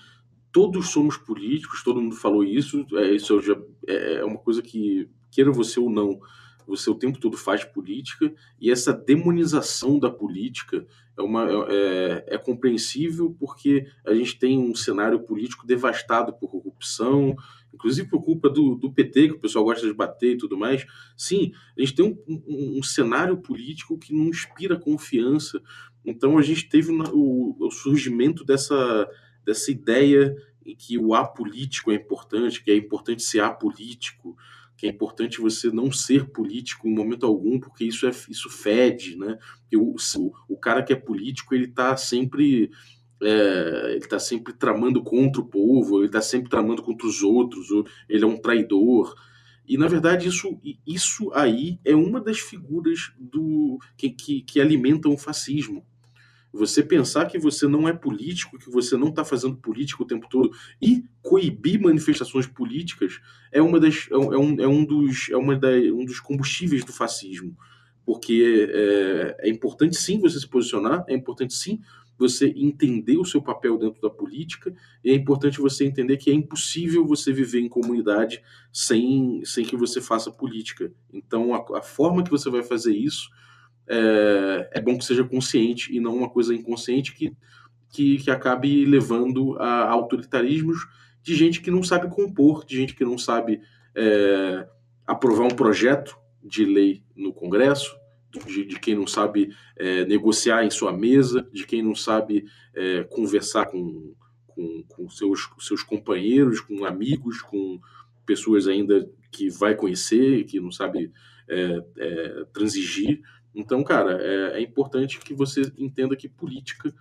todos somos políticos, todo mundo falou isso, é, isso já, é, é uma coisa que, queira você ou não, você o tempo todo faz política, e essa demonização da política é, uma, é, é, compreensível porque a gente tem um cenário político devastado por corrupção, inclusive por culpa do, do PT, que o pessoal gosta de bater e tudo mais. Sim, a gente tem um, um, um cenário político que não inspira confiança. Então a gente teve o, o surgimento dessa, dessa ideia em que o apolítico é importante, que é importante ser apolítico, que é importante você não ser político em momento algum, porque isso é isso fede, né? o, o, o cara que é político ele está sempre é, ele está sempre tramando contra o povo, ele está sempre tramando contra os outros, ele é um traidor. E na verdade isso, isso aí é uma das figuras do que, que, que alimentam o fascismo. Você pensar que você não é político, que você não está fazendo política o tempo todo e coibir manifestações políticas é uma das é um, é um dos é uma da, um dos combustíveis do fascismo, porque é, é importante sim você se posicionar, é importante sim você entender o seu papel dentro da política, e é importante você entender que é impossível você viver em comunidade sem, sem que você faça política. Então, a, a forma que você vai fazer isso é, é, bom que seja consciente e não uma coisa inconsciente que, que, que acabe levando a autoritarismos de gente que não sabe compor, de gente que não sabe é, aprovar um projeto de lei no Congresso, de, de quem não sabe é, negociar em sua mesa, de quem não sabe é, conversar com, com, com seus, seus companheiros, com amigos, com pessoas ainda que vai conhecer, que não sabe é, é transigir. Então, cara, é, é importante que você entenda que política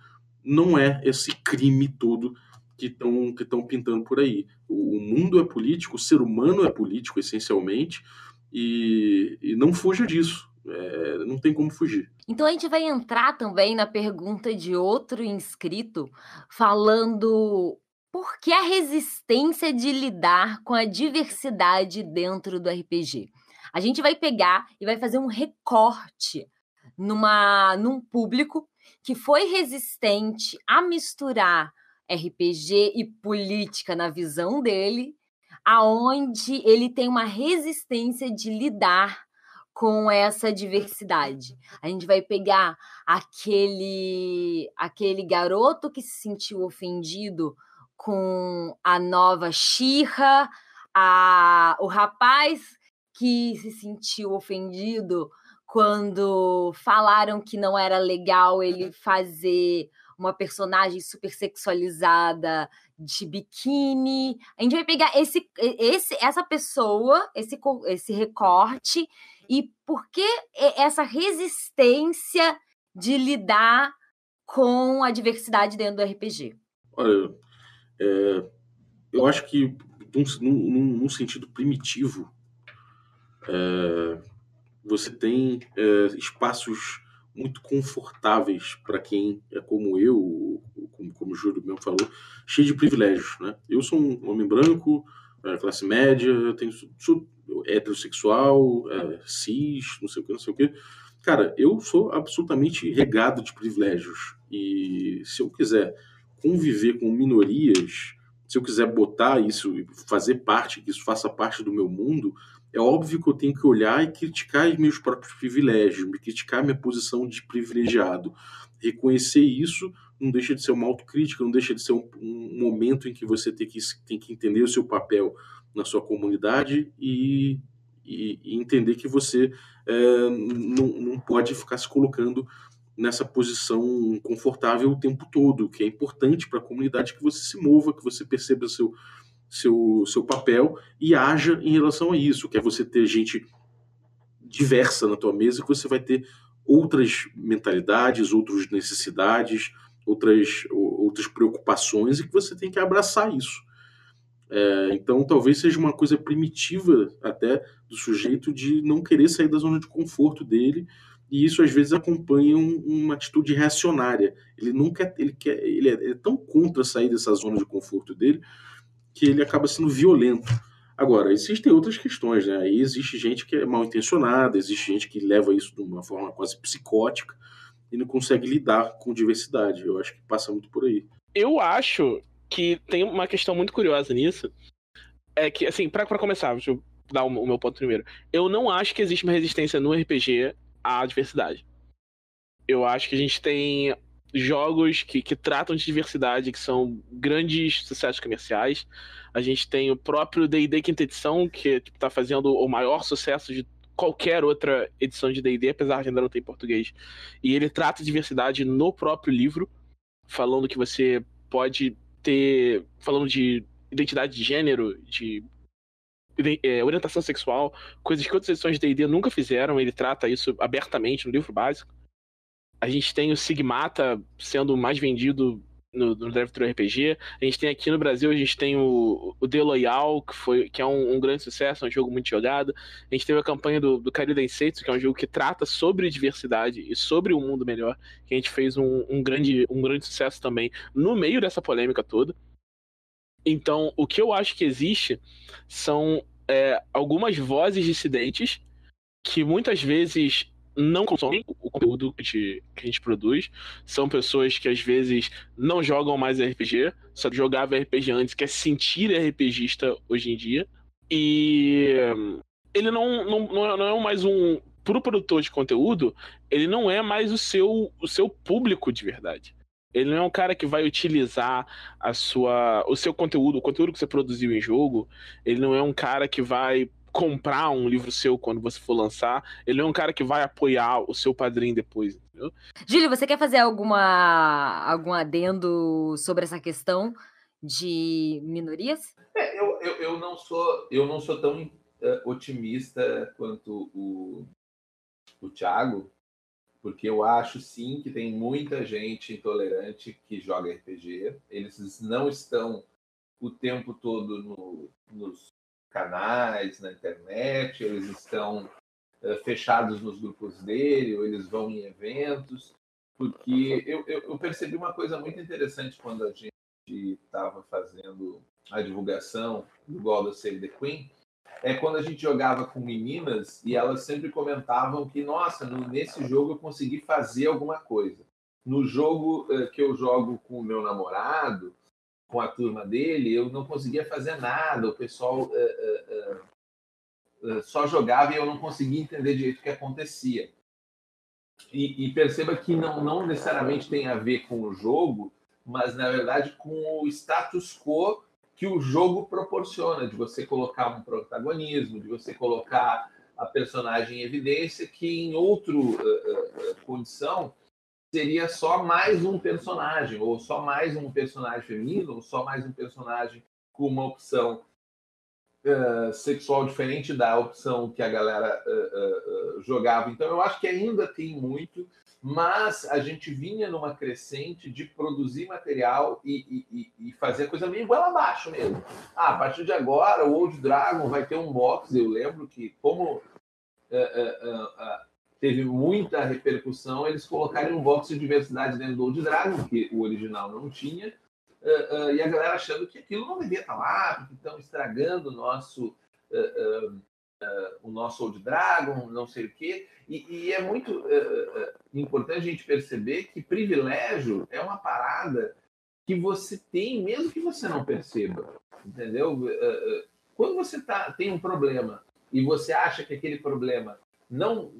não é esse crime todo que estão que pintando por aí. O, o, mundo é político, o ser humano é político, essencialmente, e, e não fuja disso. É, não tem como fugir. Então a gente vai entrar também na pergunta de outro inscrito, falando por que a resistência de lidar com a diversidade dentro do RPG. A gente vai pegar e vai fazer um recorte numa, num público que foi resistente a misturar RPG e política na visão dele, aonde ele tem uma resistência de lidar com essa diversidade. A gente vai pegar aquele aquele garoto que se sentiu ofendido com a nova Xirra, a, o rapaz que se sentiu ofendido quando falaram que não era legal ele fazer uma personagem super sexualizada de biquíni. A gente vai pegar esse, esse essa pessoa, esse, esse recorte, e por que essa resistência de lidar com a diversidade dentro do RPG? Olha, é, eu acho que num, num, num sentido primitivo, é, você tem é, espaços muito confortáveis para quem é como eu, como, como o Júlio mesmo falou, cheio de privilégios. Né? Eu sou um homem branco, é, classe média, eu tenho, sou heterossexual, é, cis, não sei o que, não sei o que. Cara, eu sou absolutamente regado de privilégios. E se eu quiser conviver com minorias, se eu quiser botar isso, fazer parte, que isso faça parte do meu mundo, é óbvio que eu tenho que olhar e criticar meus próprios privilégios, me criticar minha posição de privilegiado. Reconhecer isso não deixa de ser uma autocrítica, não deixa de ser um, um momento em que você tem que, tem que entender o seu papel na sua comunidade e, e, e entender que você é, não, não pode ficar se colocando nessa posição confortável o tempo todo, que é importante para a comunidade que você se mova, que você perceba seu, seu, seu papel e haja em relação a isso, que é você ter gente diversa na tua mesa, que você vai ter outras mentalidades, outras necessidades, outras, outras preocupações e que você tem que abraçar isso. É, então, talvez seja uma coisa primitiva até do sujeito de não querer sair da zona de conforto dele, e isso às vezes acompanha um, uma atitude reacionária. Ele quer, ele quer, ele é, ele é, tão contra sair dessa zona de conforto dele que ele acaba sendo violento. Agora, existem outras questões, né? Aí existe gente que é mal intencionada, existe gente que leva isso de uma forma quase psicótica, e não consegue lidar com diversidade. Eu acho que passa muito por aí. Eu acho que tem uma questão muito curiosa nisso. É que, assim, para começar, deixa eu dar o meu ponto primeiro. Eu não acho que existe uma resistência no RPG à diversidade. Eu acho que a gente tem jogos que, que tratam de diversidade, que são grandes sucessos comerciais. A gente tem o próprio D&D Quinta Edição, que está tipo, fazendo o maior sucesso de qualquer outra edição de D&D, apesar de ainda não ter em português. E ele trata de diversidade no próprio livro, falando que você pode ter... falando de identidade de gênero, de é, orientação sexual, coisas que outras edições de D&D nunca fizeram, ele trata isso abertamente no livro básico. A gente tem o Sigmata sendo mais vendido no, no Drive-Thru RPG. A gente tem aqui no Brasil, a gente tem o, o The Loyal, que, foi, que é um, um, grande sucesso, é um jogo muito jogado. A gente teve a campanha do, do Kaido Densetsu, que é um jogo que trata sobre diversidade e sobre um mundo melhor, que a gente fez um, um, grande, um grande sucesso também no meio dessa polêmica toda. Então, o que eu acho que existe são é, algumas vozes dissidentes que muitas vezes não consomem o conteúdo que a, gente, que a, gente, produz. São pessoas que às vezes não jogam mais RPG, só jogava RPG antes, quer sentir RPGista hoje em dia. E ele não, não, não é mais um. Pro produtor de conteúdo, ele não é mais o seu, o seu público de verdade. Ele não é um cara que vai utilizar a sua, o seu conteúdo, o conteúdo que você produziu em jogo. Ele não é um cara que vai comprar um livro seu quando você for lançar. Ele é um cara que vai apoiar o seu padrinho depois, entendeu? Júlio, você quer fazer alguma algum adendo sobre essa questão de minorias? É, eu, eu, eu não sou eu não sou tão uh, otimista quanto o, o Thiago, porque eu acho sim que tem muita gente intolerante que joga RPG. Eles não estão o tempo todo no, nos canais, na internet, eles estão uh, fechados nos grupos dele, ou eles vão em eventos, porque eu, eu, eu percebi uma coisa muito interessante quando a gente estava fazendo a divulgação do God of Save the Queen, é quando a gente jogava com meninas e elas sempre comentavam que, nossa, nesse jogo eu consegui fazer alguma coisa. No jogo uh, que eu jogo com o meu namorado, com a turma dele, eu não conseguia fazer nada, o pessoal uh, uh, uh, só jogava e eu não conseguia entender direito o que acontecia. E, e, perceba que não, não necessariamente tem a ver com o jogo, mas na verdade com o status quo que o jogo proporciona, de você colocar um protagonismo, de você colocar a personagem em evidência, que em outra condição seria só mais um personagem, ou só mais um personagem feminino, ou só mais um personagem com uma opção uh, sexual diferente da opção que a galera uh, uh, jogava. Então, eu acho que ainda tem muito, mas a gente vinha numa crescente de produzir material e, e, e fazer coisa meio igual abaixo mesmo. Ah, a partir de agora, o Old Dragon vai ter um box. Eu lembro que, como teve muita repercussão eles colocarem um box de diversidade dentro do Old Dragon, que o original não tinha, uh, uh, e a galera achando que aquilo não devia estar lá, porque estão estragando o nosso, uh, o nosso Old Dragon, não sei o quê. E, e é muito importante a gente perceber que privilégio é uma parada que você tem, mesmo que você não perceba, entendeu? Quando você tá, tem um problema e você acha que aquele problema não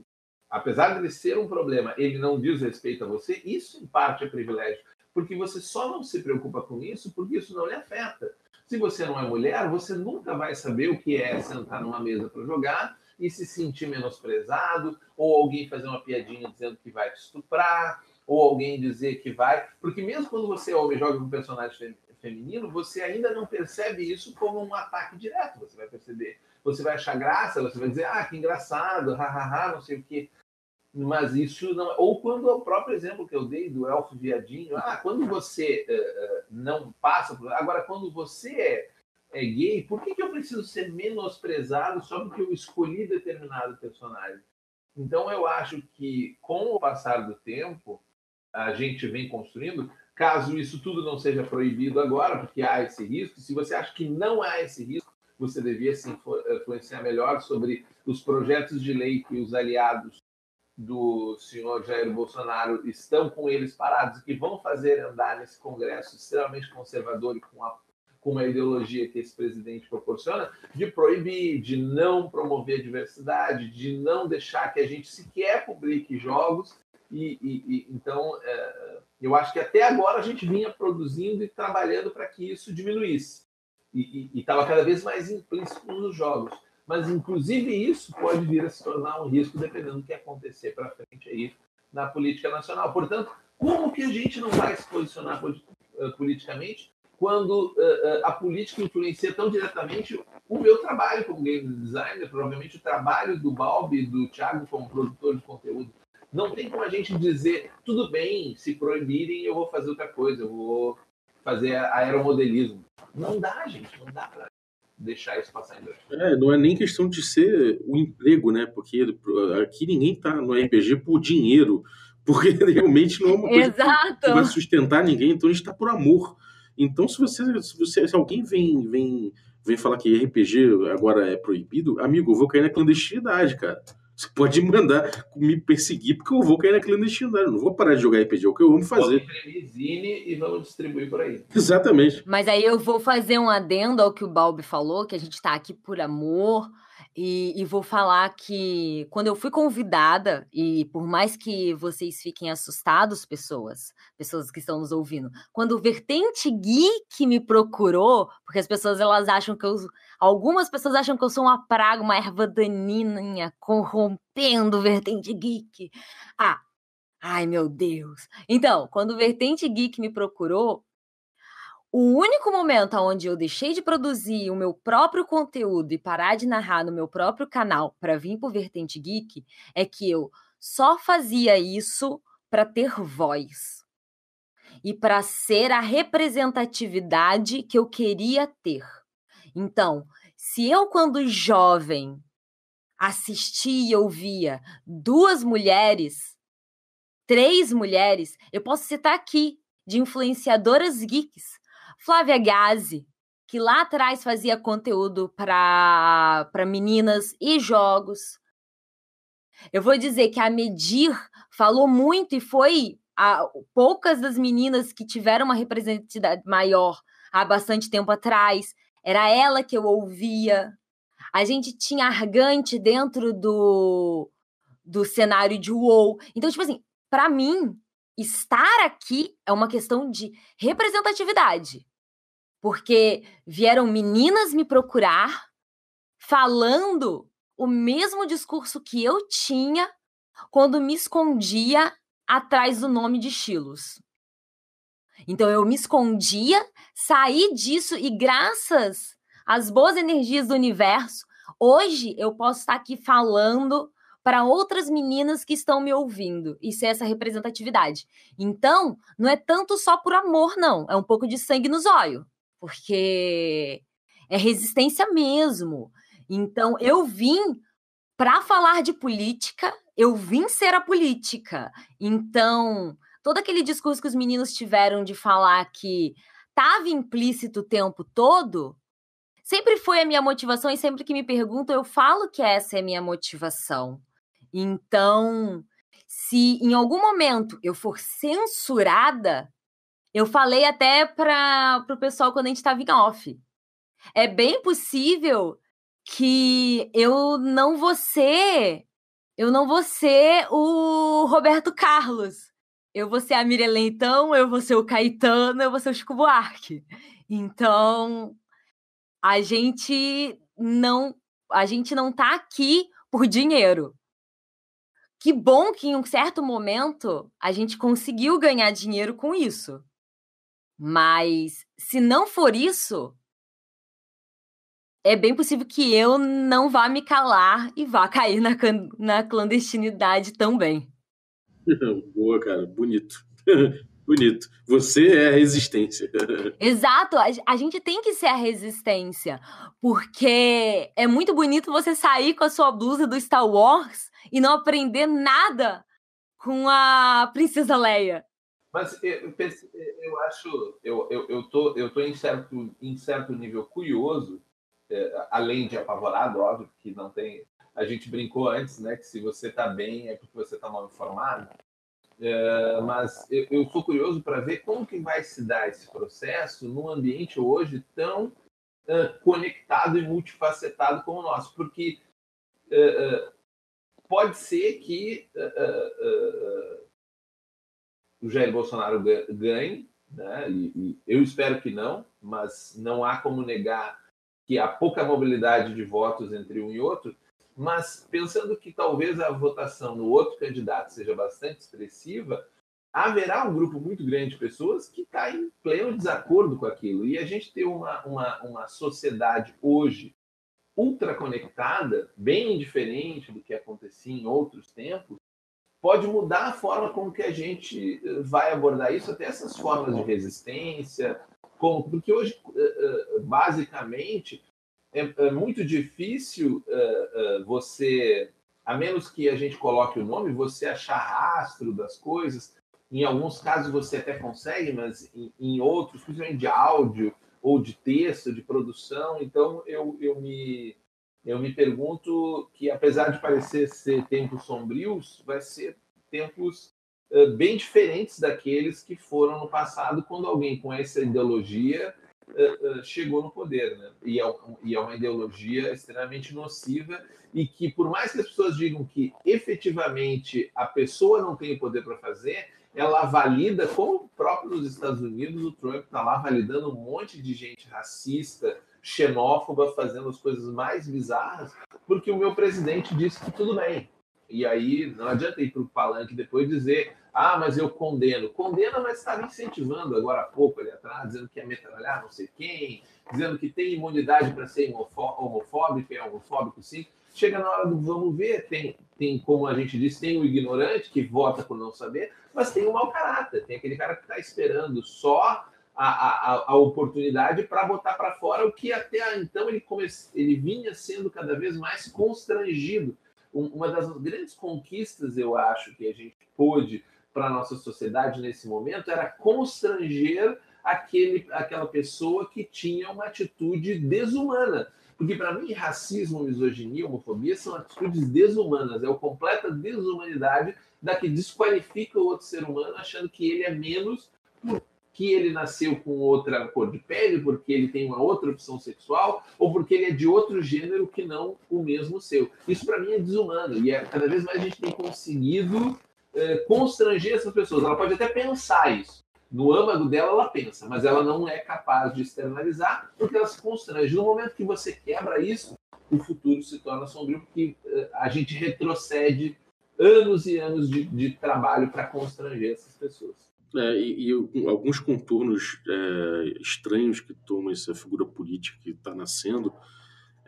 apesar de ser um problema, ele não diz respeito a você, isso em parte é privilégio, porque você só não se preocupa com isso porque isso não lhe afeta. Se você não é mulher, você nunca vai saber o que é sentar numa mesa para jogar e se sentir menosprezado, ou alguém fazer uma piadinha dizendo que vai te estuprar, ou alguém dizer que vai. Porque mesmo quando você é homem joga com um personagem feminino, você ainda não percebe isso como um ataque direto. Você vai perceber, você vai achar graça, você vai dizer, ah, que engraçado, hahaha, não sei o quê mas isso não. Ou quando é o próprio exemplo que eu dei do elfo viadinho, ah, quando você uh, não passa por. Agora, quando você é, é gay, por que, que eu preciso ser menosprezado só porque eu escolhi determinado personagem? Então, eu acho que com o passar do tempo, a gente vem construindo. Caso isso tudo não seja proibido agora, porque há esse risco, se você acha que não há esse risco, você devia se influenciar melhor sobre os projetos de lei que os aliados do senhor Jair Bolsonaro estão com eles parados que vão fazer andar nesse Congresso extremamente conservador e com, a, com uma ideologia que esse presidente proporciona, de proibir, de não promover diversidade, de não deixar que a gente sequer publique jogos. E, e, e então, é, eu acho que até agora a gente vinha produzindo e trabalhando para que isso diminuísse. E estava cada vez mais implícito nos jogos mas inclusive isso pode vir a se tornar um risco dependendo do que acontecer para frente aí na política nacional. Portanto, como que a gente não vai se posicionar eh, politicamente quando uh, a política influencia tão diretamente o meu trabalho como game designer, provavelmente o trabalho do Balbi do Thiago como produtor de conteúdo. Não tem como a gente dizer, tudo bem, se proibirem, eu vou fazer outra coisa, eu vou fazer aeromodelismo. Não dá, gente, não dá para deixar isso passar em branco. É, não é nem questão de ser o emprego, né? Porque aqui ninguém tá no RPG por dinheiro, (laughs) porque realmente não é uma coisa Exato. que vai sustentar ninguém, então a gente tá por amor. Então, se você, se, você, se alguém vem, vem, vem falar que RPG agora é proibido, amigo, eu vou cair na clandestinidade, cara. Você pode mandar me perseguir, porque eu vou cair na clandestinidade. Eu não vou parar de jogar RPG, é o que eu amo fazer. Vamos e vamos distribuir por aí. Exatamente. Mas aí eu vou fazer um adendo ao que o Balbi falou, que a gente está aqui por amor. E, e, vou falar que quando eu fui convidada, e por mais que vocês fiquem assustados, pessoas, pessoas que estão nos ouvindo, quando o Vertente Geek me procurou, porque as pessoas elas acham que eu. Algumas pessoas acham que eu sou uma praga, uma erva daninha, corrompendo o Vertente Geek. Ah, ai meu Deus. Então, quando o Vertente Geek me procurou, o único momento onde eu deixei de produzir o meu próprio conteúdo e parar de narrar no meu próprio canal para vir para o Vertente Geek é que eu só fazia isso para ter voz e para ser a representatividade que eu queria ter. Então, se eu, quando jovem, assistia e ouvia duas mulheres, três mulheres, eu posso citar aqui, de influenciadoras geeks, Flávia Gazi, que lá atrás fazia conteúdo para meninas e jogos. Eu vou dizer que a Medir falou muito e foi a, poucas das meninas que tiveram uma representatividade maior há bastante tempo atrás. Era ela que eu ouvia. A gente tinha Argante dentro do, do cenário de WoW. Então, tipo assim, para mim, estar aqui é uma questão de representatividade. Porque vieram meninas me procurar falando o mesmo discurso que eu tinha quando me escondia atrás do nome de estilos. Então eu me escondia, saí disso e graças às boas energias do universo, hoje eu posso estar aqui falando para outras meninas que estão me ouvindo e ser essa representatividade. Então, não é tanto só por amor, não. É um pouco de sangue nos olhos, porque é resistência mesmo. Então, eu vim para falar de política, eu vim ser a política. Então, todo aquele discurso que os meninos tiveram de falar que estava implícito o tempo todo, sempre foi a minha motivação e sempre que me perguntam, eu falo que essa é a minha motivação. Então, se em algum momento eu for censurada, eu falei até para o pessoal quando a gente estava em off. É bem possível que eu não vou ser, eu não vou ser o Roberto Carlos. Eu vou ser a Miriam Leitão, eu vou ser o Caetano, eu vou ser o Chico Buarque. Então, a gente não, a gente não tá aqui por dinheiro. Que bom que em um certo momento a gente conseguiu ganhar dinheiro com isso. Mas se não for isso, é bem possível que eu não vá me calar e vá cair na, na clandestinidade também. (laughs) Boa, cara, bonito. (laughs) bonito. Você é a resistência. (laughs) Exato, a, gente tem que ser a resistência, porque é muito bonito você sair com a sua blusa do Star Wars e não aprender nada com a Princesa Leia. Mas eu, eu acho, eu, eu, eu, tô, eu tô em certo, em certo nível curioso, é, além de apavorado, óbvio, que não tem. a gente brincou antes, né, que se você está bem é porque você está mal informado. É, mas eu, eu sou curioso para ver como que vai se dar esse processo num ambiente hoje tão uh, conectado e multifacetado como o nosso, porque uh, uh, pode ser que o Jair Bolsonaro ganhe, né? E, e eu espero que não, mas não há como negar que há pouca mobilidade de votos entre um e outro. Mas pensando que talvez a votação no outro candidato seja bastante expressiva, haverá um grupo muito grande de pessoas que está em pleno desacordo com aquilo. E a gente tem uma, uma, uma sociedade hoje ultra conectada, bem diferente do que acontecia em outros tempos, pode mudar a forma como que a gente eh, vai abordar isso, até essas formas de resistência, como, porque hoje, eh, eh, basicamente, é, é muito difícil você, a menos que a gente coloque o nome, você achar rastro das coisas. Em alguns casos você até consegue, mas em, outros, principalmente de áudio ou de texto, de produção, então eu, eu me eu me pergunto que, apesar de parecer ser tempos sombrios, vai ser tempos uh, bem diferentes daqueles que foram no passado, quando alguém com essa ideologia uh, uh, chegou no poder. Né? E, é, e é uma ideologia extremamente nociva e que, por mais que as pessoas digam que efetivamente a pessoa não tem o poder para fazer, ela valida, como próprio nos Estados Unidos, o Trump está lá validando um monte de gente racista, xenófoba, fazendo as coisas mais bizarras, porque o meu presidente disse que tudo bem. E aí não adianta ir para o palanque depois dizer, ah, mas eu condeno. Condena, mas estava incentivando agora há pouco ali atrás, dizendo que ia metralhar não sei quem, dizendo que tem imunidade para ser homofóbico, é homofóbico sim. Chega na hora do vamos ver, tem, tem, como a gente disse, tem o ignorante que vota por não saber, mas tem o mau caráter, tem aquele cara que está esperando só a, a, a oportunidade para botar para fora o que até então ele, come, ele vinha sendo cada vez mais constrangido. Um, uma das grandes conquistas, eu acho, que a gente pôde para a nossa sociedade nesse momento era constranger aquele, aquela pessoa que tinha uma atitude desumana. Porque, para mim, racismo, misoginia, homofobia são atitudes desumanas, é a completa desumanidade da que desqualifica o outro ser humano, achando que ele é menos por que ele nasceu com outra cor de pele, porque ele tem uma outra opção sexual, ou porque ele é de outro gênero que não o mesmo seu. Isso para mim é desumano e é, cada vez mais a gente tem conseguido é, constranger essas pessoas. Ela pode até pensar isso. No âmago dela, ela pensa, mas ela não é capaz de externalizar porque ela se constrange. No momento que você quebra isso, o futuro se torna sombrio porque é, a gente retrocede anos e anos de, de trabalho para constranger essas pessoas. É, e, e, alguns contornos é, estranhos que toma essa figura política que está nascendo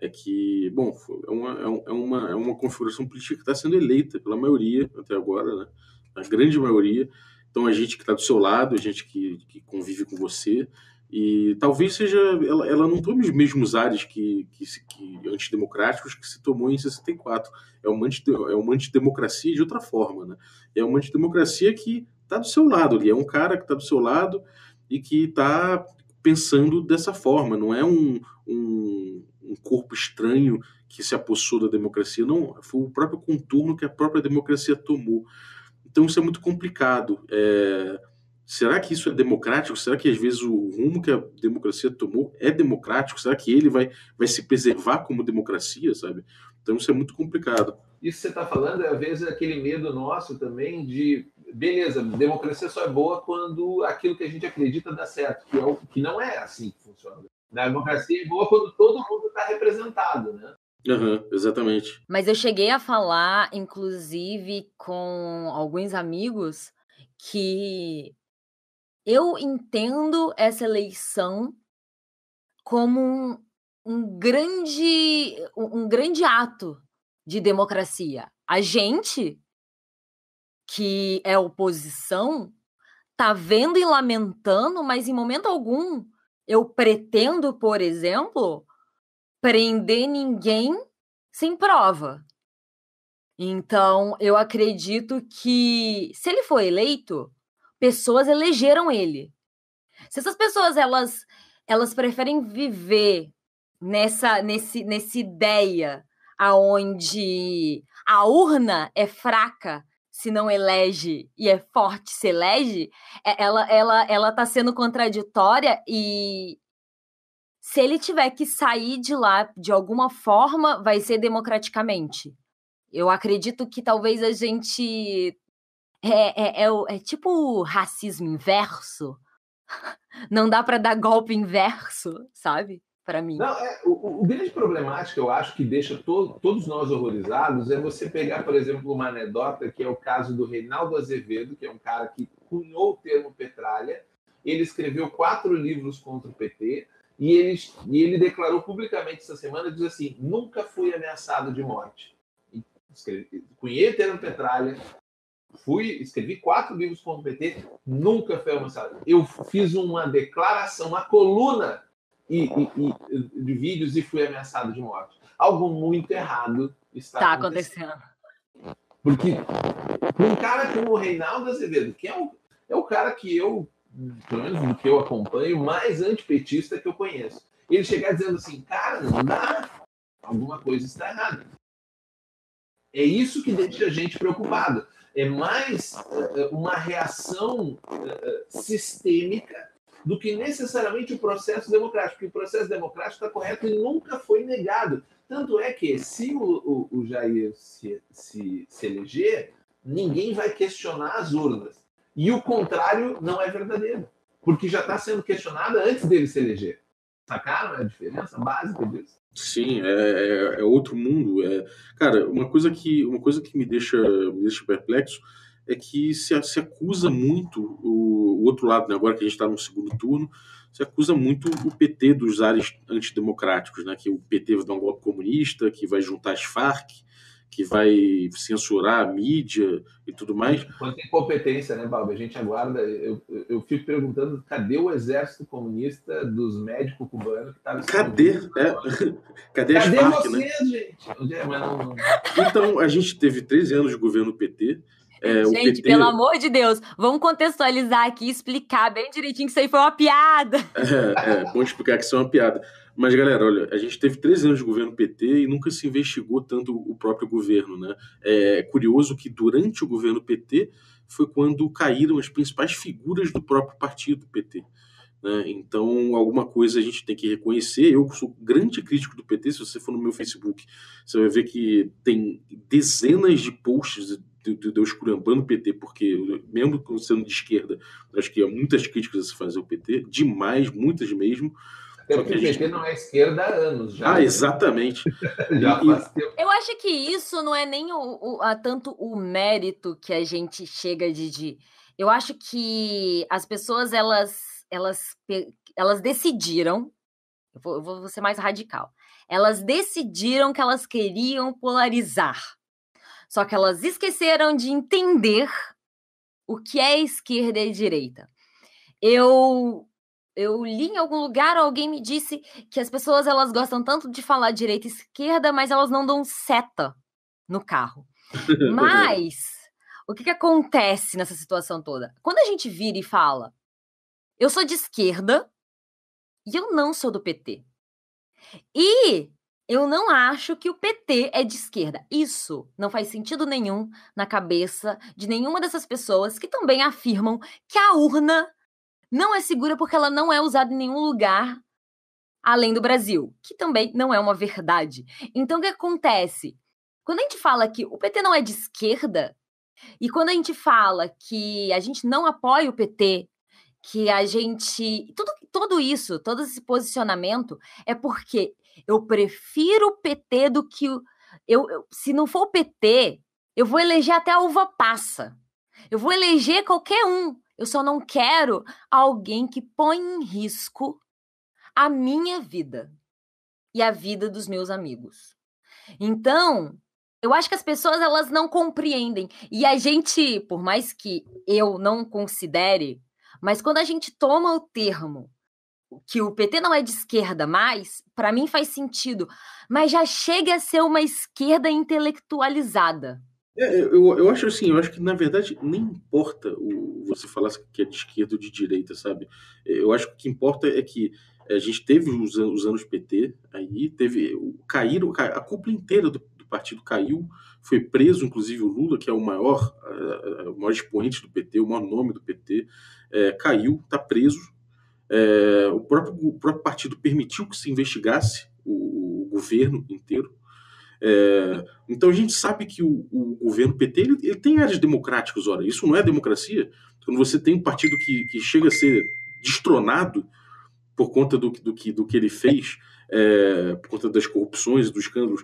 é que, bom, é uma, é, é uma, é uma configuração política que está sendo eleita pela maioria até agora, né? a grande maioria. Então, a gente que está do seu lado, a gente que, que convive com você, e talvez seja ela, ela não tome os mesmos ares que, que, que antidemocráticos que se tomou em 64. É uma, anti, é uma antidemocracia de outra forma, né? É uma antidemocracia que está do seu lado ali, é um cara que está do seu lado e que está pensando dessa forma, não é um, um, um, corpo estranho que se apossou da democracia, não, foi o próprio contorno que a própria democracia tomou. Então isso é muito complicado. É, será que isso é democrático? Será que às vezes o rumo que a democracia tomou é democrático? Será que ele vai, vai se preservar como democracia, sabe? Então isso é muito complicado. Isso que você está falando é, às vezes, aquele medo nosso também de beleza, democracia só é boa quando aquilo que a gente acredita dá certo, que, é o, que não é assim que funciona. Na democracia é boa quando todo mundo está representado, né? Uhum, exatamente. Mas eu cheguei a falar, inclusive, com alguns amigos que eu entendo essa eleição como um, um grande um, um grande ato de democracia. A gente que é oposição tá vendo e lamentando, mas em momento algum eu pretendo, por exemplo, prender ninguém sem prova. Então, eu acredito que se ele for eleito, pessoas elegeram ele. Se essas pessoas elas elas preferem viver nessa nesse nessa ideia aonde a urna é fraca se não elege e é forte se elege, é, ela ela ela tá sendo contraditória e se ele tiver que sair de lá de alguma forma, vai ser democraticamente. Eu acredito que talvez a gente é, é, é, é tipo racismo inverso. (laughs) Não dá para dar golpe inverso, sabe? Para mim. Não, é, o, o, grande problemático, eu acho, que deixa to, todos nós horrorizados, é você pegar, por exemplo, uma anedota, que é o caso do Reinaldo Azevedo, que é um cara que cunhou o termo petralha. Ele escreveu quatro livros contra o PT e ele, e ele declarou publicamente essa semana, diz assim, nunca fui ameaçado de morte. Cunhei o termo petralha, fui, escrevi quatro livros contra o PT, nunca fui ameaçado. Eu fiz uma declaração, uma coluna e, e, e, de vídeos e fui ameaçado de morte. Algo muito errado está tá acontecendo. acontecendo. Porque um cara como o Reinaldo Azevedo, que é o, é o cara que eu, pelo menos do que eu acompanho, mais antipetista que eu conheço. Ele chegar dizendo assim, cara, não dá, alguma coisa está errada. É isso que deixa a gente preocupado. É mais uh, uma reação uh, sistêmica do que necessariamente o processo democrático, porque o processo democrático está correto e nunca foi negado. Tanto é que, se o, o, o Jair se, se, se eleger, ninguém vai questionar as urnas. E o contrário não é verdadeiro, porque já está sendo questionada antes dele se eleger. Sacaram a diferença básica disso? Sim, é, é, é outro mundo. É, cara, uma coisa que uma coisa que me deixa me deixa perplexo é que se, se acusa muito o, o outro lado, né? agora que a gente está no segundo turno, se acusa muito o PT dos ares antidemocráticos, né? que o PT vai dar um golpe comunista, que vai juntar as Farc, que vai censurar a mídia e tudo mais. Quando tem competência, né, Balba? A gente aguarda. Eu, eu fico perguntando cadê o exército comunista dos médicos cubanos que estavam. Cadê? É. (laughs) Cadê, cadê Farc, vocês, né? gente? Não... Então, a gente teve 13 anos de governo PT. É, Gente, PT... pelo amor de Deus, vamos contextualizar aqui explicar bem direitinho que isso aí foi uma piada. (laughs) É, é bom explicar que isso é uma piada. Mas, galera, olha, a gente teve 13 anos de governo PT e nunca se investigou tanto o próprio governo, né? É curioso que durante o governo PT foi quando caíram as principais figuras do próprio partido PT. Né? Então, alguma coisa a gente tem que reconhecer. Eu sou grande crítico do PT. Se você for no meu Facebook, você vai ver que tem dezenas de posts de, de, de eu esculhambando o PT, porque mesmo sendo de esquerda, acho que há muitas críticas a se fazer o PT, demais, muitas mesmo. Até porque o PT não é esquerda há anos já. Ah, né? exatamente. (laughs) já faz tempo. Eu acho que isso não é nem o, o, a, tanto o mérito que a gente chega de, de. Eu acho que as pessoas, elas, elas, elas decidiram. Eu vou, eu vou ser mais radical. Elas decidiram que elas queriam polarizar só que elas esqueceram de entender o que é esquerda e direita. Eu eu li em algum lugar, alguém me disse que as pessoas elas gostam tanto de falar direita e esquerda, mas elas não dão seta no carro. (laughs) Mas o que, que acontece nessa situação toda? Quando a gente vira e fala, eu sou de esquerda e eu não sou do PT. E eu não acho que o PT é de esquerda. Isso não faz sentido nenhum na cabeça de nenhuma dessas pessoas que também afirmam que a urna não é segura porque ela não é usada em nenhum lugar além do Brasil, que também não é uma verdade. Então o que acontece? Quando a gente fala que o PT não é de esquerda, e quando a gente fala que a gente não apoia o PT, que a gente. Tudo, tudo isso, todo esse posicionamento é porque eu prefiro o PT do que o. Eu, eu, se não for o PT, eu vou eleger até a uva passa. Eu vou eleger qualquer um. Eu só não quero alguém que põe em risco a minha vida e a vida dos meus amigos. Então, eu acho que as pessoas elas não compreendem. E a gente, por mais que eu não considere, mas quando a gente toma o termo que o PT não é de esquerda mais, para mim faz sentido, mas já chega a ser uma esquerda intelectualizada. É, eu, eu acho assim, eu acho que na verdade nem importa o, você falar que é de esquerda ou de direita, sabe? Eu acho que o que importa é que a gente teve os, os anos PT aí, teve caíram a cúpula inteira do, partido caiu, foi preso, inclusive o Lula, que é o maior, uh, o maior expoente do PT, o maior nome do PT, é, caiu, está preso. É, o, próprio, o próprio partido permitiu que se investigasse o, o governo inteiro. É, então a gente sabe que o, o governo PT ele, ele, tem áreas democráticas, ora, isso não é democracia. Quando você tem um partido que, que chega a ser destronado por conta do, do, que, do que ele fez, é, por conta das corrupções, dos escândalos,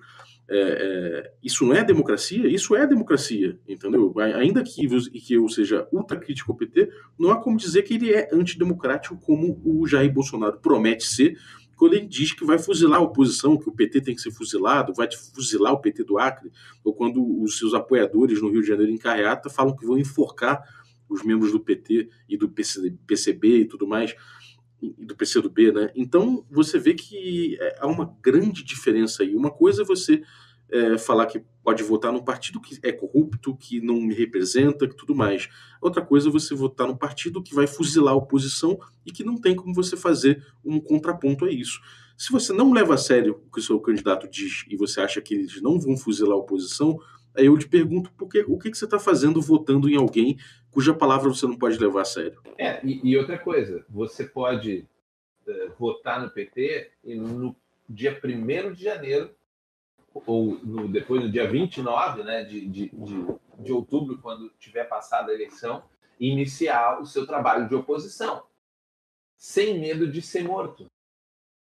é, é, isso não é democracia? Isso é democracia, entendeu? Ainda que, que eu seja ultra crítico ao PT, não há como dizer que ele é antidemocrático como o Jair Bolsonaro promete ser, quando ele diz que vai fuzilar a oposição, que o PT tem que ser fuzilado, vai fuzilar o PT do Acre, ou quando os seus apoiadores no Rio de Janeiro em Carreata falam que vão enforcar os membros do PT e do PCB e tudo mais, do PCdoB, né? Então você vê que é, há uma grande diferença aí. Uma coisa é você é, falar que pode votar num partido que é corrupto, que não me representa, que tudo mais. Outra coisa é você votar num partido que vai fuzilar a oposição e que não tem como você fazer um contraponto a isso. Se você não leva a sério o que o seu candidato diz e você acha que eles não vão fuzilar a oposição, aí eu te pergunto por o que, que você está fazendo votando em alguém cuja palavra você não pode levar a sério. É, e, e outra coisa, você pode uh, votar no PT e no dia 1 de janeiro ou no, depois no dia 29 né, de, de, de, de outubro, quando tiver passado a eleição, iniciar o seu trabalho de oposição, sem medo de ser morto,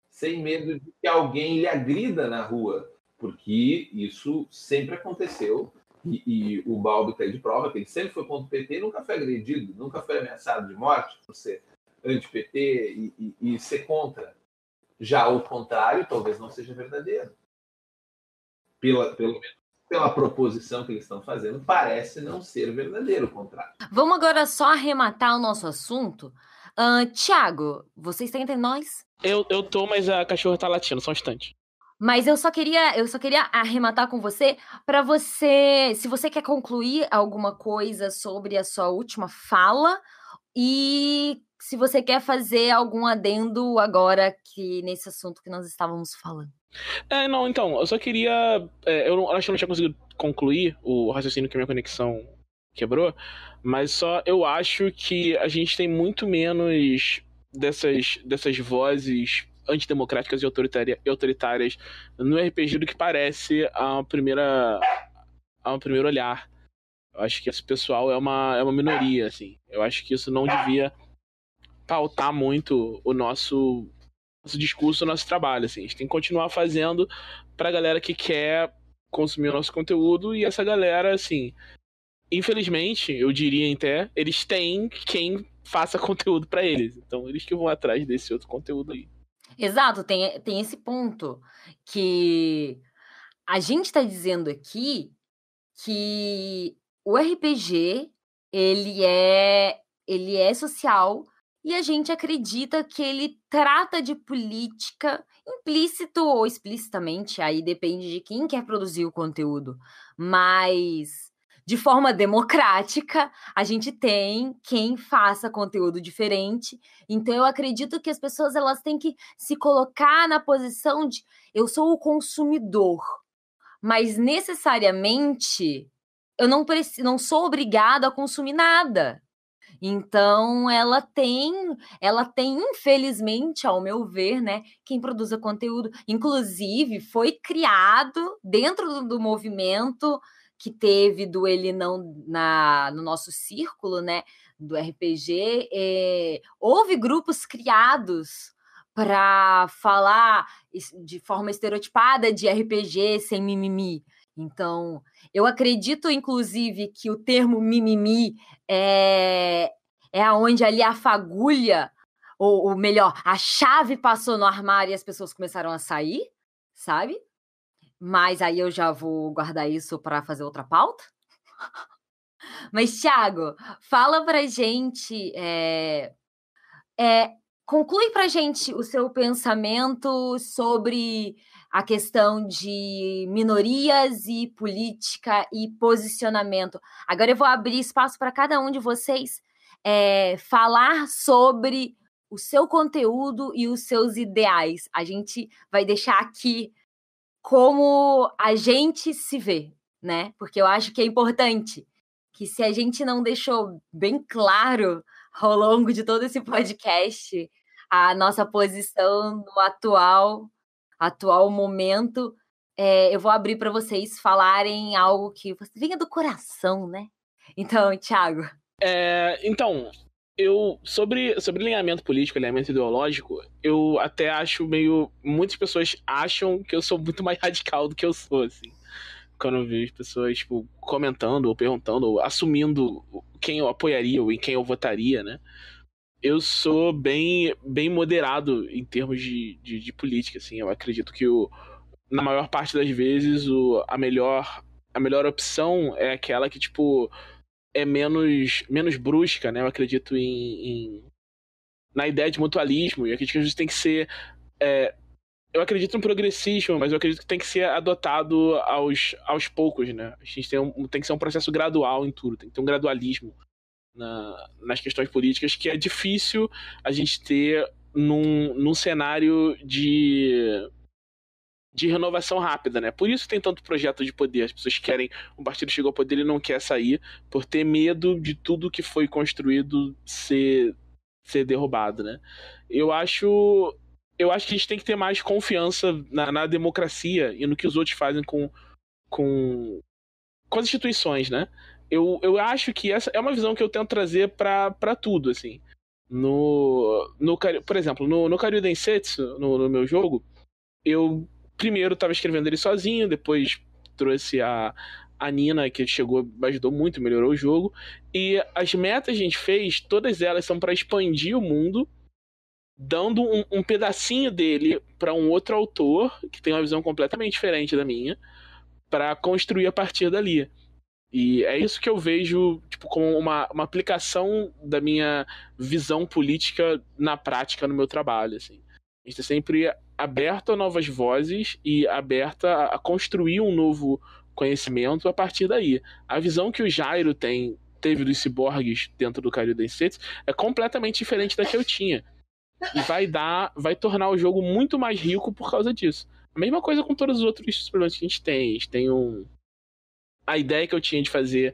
sem medo de que alguém lhe agrida na rua, porque isso sempre aconteceu. E, e o Balbi está aí de prova que ele sempre foi contra o PT, nunca foi agredido, nunca foi ameaçado de morte por ser anti-PT e, e, e ser contra. Já o contrário talvez não seja verdadeiro pela, pelo menos pela proposição que eles estão fazendo, parece não ser verdadeiro o contrário. Vamos agora só arrematar o nosso assunto. Uh, Tiago, você está entre nós? Eu, eu tô, mas a cachorra tá latindo, só um instante. Mas eu só queria, eu só queria arrematar com você para você, se você quer concluir alguma coisa sobre a sua última fala e se você quer fazer algum adendo agora que nesse assunto que nós estávamos falando. É, não, então, eu só queria. É, eu, não, acho que eu não tinha conseguido concluir o raciocínio que minha conexão quebrou, mas só eu acho que a gente tem muito menos dessas, dessas vozes antidemocráticas e autoritárias no RPG do que parece a primeira a um primeiro olhar. Eu acho que esse pessoal é uma, é uma minoria, assim. Eu acho que isso não devia pautar muito o nosso nosso discurso, o nosso trabalho. Assim. A gente tem que continuar fazendo pra galera que quer consumir o nosso conteúdo e essa galera, assim, infelizmente, eu diria até, eles têm quem faça (laughs) conteúdo para eles. Então, eles que vão atrás desse outro conteúdo aí. Exato, tem, tem esse ponto que a gente está dizendo aqui que o RPG ele é ele é social e a gente acredita que ele trata de política implícito ou explicitamente, aí depende de quem quer produzir o conteúdo, mas de forma democrática, a gente tem quem faça conteúdo diferente. Então eu acredito que as pessoas elas têm que se colocar na posição de eu sou o consumidor, mas necessariamente eu não preciso, não sou obrigado a consumir nada. Então, ela tem, ela tem, infelizmente, ao meu ver, né, quem produza conteúdo, inclusive foi criado dentro do movimento que teve do ele não na, no nosso círculo, né, do RPG, é, houve grupos criados para falar de forma estereotipada de RPG sem mimimi. Então, eu acredito, inclusive, que o termo mimimi é, é aonde ali a fagulha, ou, ou melhor, a chave passou no armário e as pessoas começaram a sair, sabe? Mas aí eu já vou guardar isso para fazer outra pauta. (laughs) Mas, Thiago, fala pra gente. É, é, conclui pra gente o seu pensamento sobre a questão de minorias e política e posicionamento. Agora eu vou abrir espaço para cada um de vocês é, falar sobre o seu conteúdo e os seus ideais. A gente vai deixar aqui como a gente se vê, né? Porque eu acho que é importante que se a gente não deixou bem claro ao longo de todo esse podcast a nossa posição no atual atual momento, é, eu vou abrir para vocês falarem algo que venha do coração, né? Então, Thiago. É, então, eu sobre sobre alinhamento político, alinhamento ideológico, eu até acho meio muitas pessoas acham que eu sou muito mais radical do que eu sou, assim. Quando eu vejo pessoas tipo comentando ou perguntando ou assumindo quem eu apoiaria ou em quem eu votaria, né? Eu sou bem bem moderado em termos de, de, de política, assim. Eu acredito que o, na maior parte das vezes o, a melhor a melhor opção é aquela que tipo é menos, menos brusca, né? Eu acredito em, em na ideia de mutualismo, e a gente tem que ser. É, eu acredito no progressismo, mas eu acredito que tem que ser adotado aos, aos poucos, né? A gente tem, um, tem que ser um processo gradual em tudo, tem que ter um gradualismo na, nas questões políticas que é difícil a gente ter num, num cenário de de renovação rápida, né? Por isso tem tanto projeto de poder. As pessoas querem. O partido chegou ao poder e não quer sair por ter medo de tudo que foi construído ser, ser derrubado, né? Eu acho. Eu acho que a gente tem que ter mais confiança na, na democracia e no que os outros fazem com, com, com as instituições, né? Eu, eu acho que essa é uma visão que eu tento trazer para tudo, assim. No, no, por exemplo, no, no Karyu Densetsu, no, no meu jogo, eu primeiro estava escrevendo ele sozinho, depois trouxe a, a Nina, que chegou, ajudou muito, melhorou o jogo. E as metas que a gente fez, todas elas são para expandir o mundo, dando um, um pedacinho dele para um outro autor, que tem uma visão completamente diferente da minha, para construir a partir dali. E é isso que eu vejo tipo, como uma, uma aplicação da minha visão política na prática no meu trabalho. Assim. A gente tá sempre aberto a novas vozes e aberta a construir um novo conhecimento a partir daí. A visão que o Jairo tem teve dos ciborgues dentro do Cario Densetsu é completamente diferente da que eu tinha. E vai dar, vai tornar o jogo muito mais rico por causa disso. A mesma coisa com todos os outros problemas que a gente tem. A gente tem um a ideia que eu tinha de fazer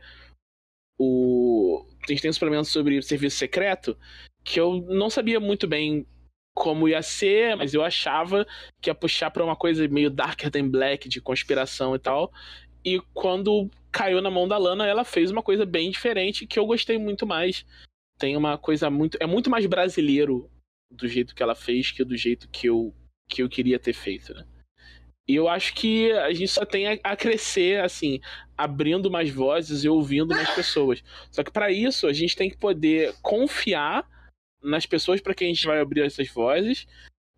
o a gente tem uns problemas sobre serviço secreto que eu não sabia muito bem como ia ser, mas eu achava que ia puxar pra uma coisa meio darker than black, de conspiração e tal. E quando caiu na mão da Lana, ela fez uma coisa bem diferente que eu gostei muito mais. Tem uma coisa muito. É muito mais brasileiro do jeito que ela fez que do jeito que eu, que eu queria ter feito, né? E eu acho que a gente só tem a crescer, assim, abrindo mais vozes e ouvindo mais pessoas. Só que para isso a gente tem que poder confiar nas pessoas para quem a gente vai abrir essas vozes.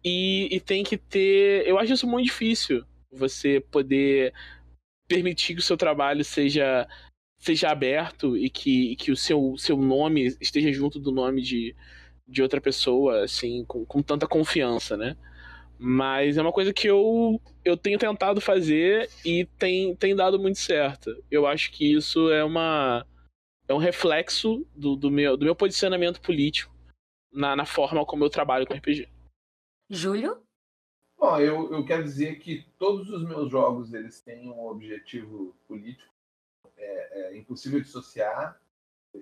E, e, tem que ter. Eu acho isso muito difícil. Você poder permitir que o seu trabalho seja, seja aberto e que, e que o seu, seu nome esteja junto do nome de, de outra pessoa, assim, com, com tanta confiança, né? Mas é uma coisa que eu, eu tenho tentado fazer e tem, tem dado muito certo. Eu acho que isso é uma. É um reflexo do, do, meu, do meu posicionamento político na, na forma como eu trabalho com RPG. Júlio? Bom, eu, eu quero dizer que todos os meus jogos eles têm um objetivo político. É, é impossível dissociar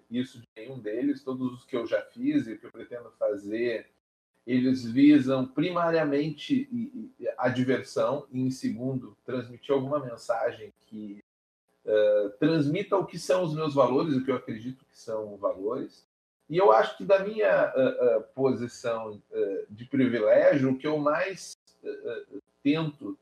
isso de nenhum deles. Todos os que eu já fiz e que eu pretendo fazer, eles visam primariamente a diversão e, em segundo, transmitir alguma mensagem que uh, transmita o que são os meus valores, o que eu acredito que são valores. E eu acho que da minha uh, uh, posição uh, de privilégio, o que eu mais tento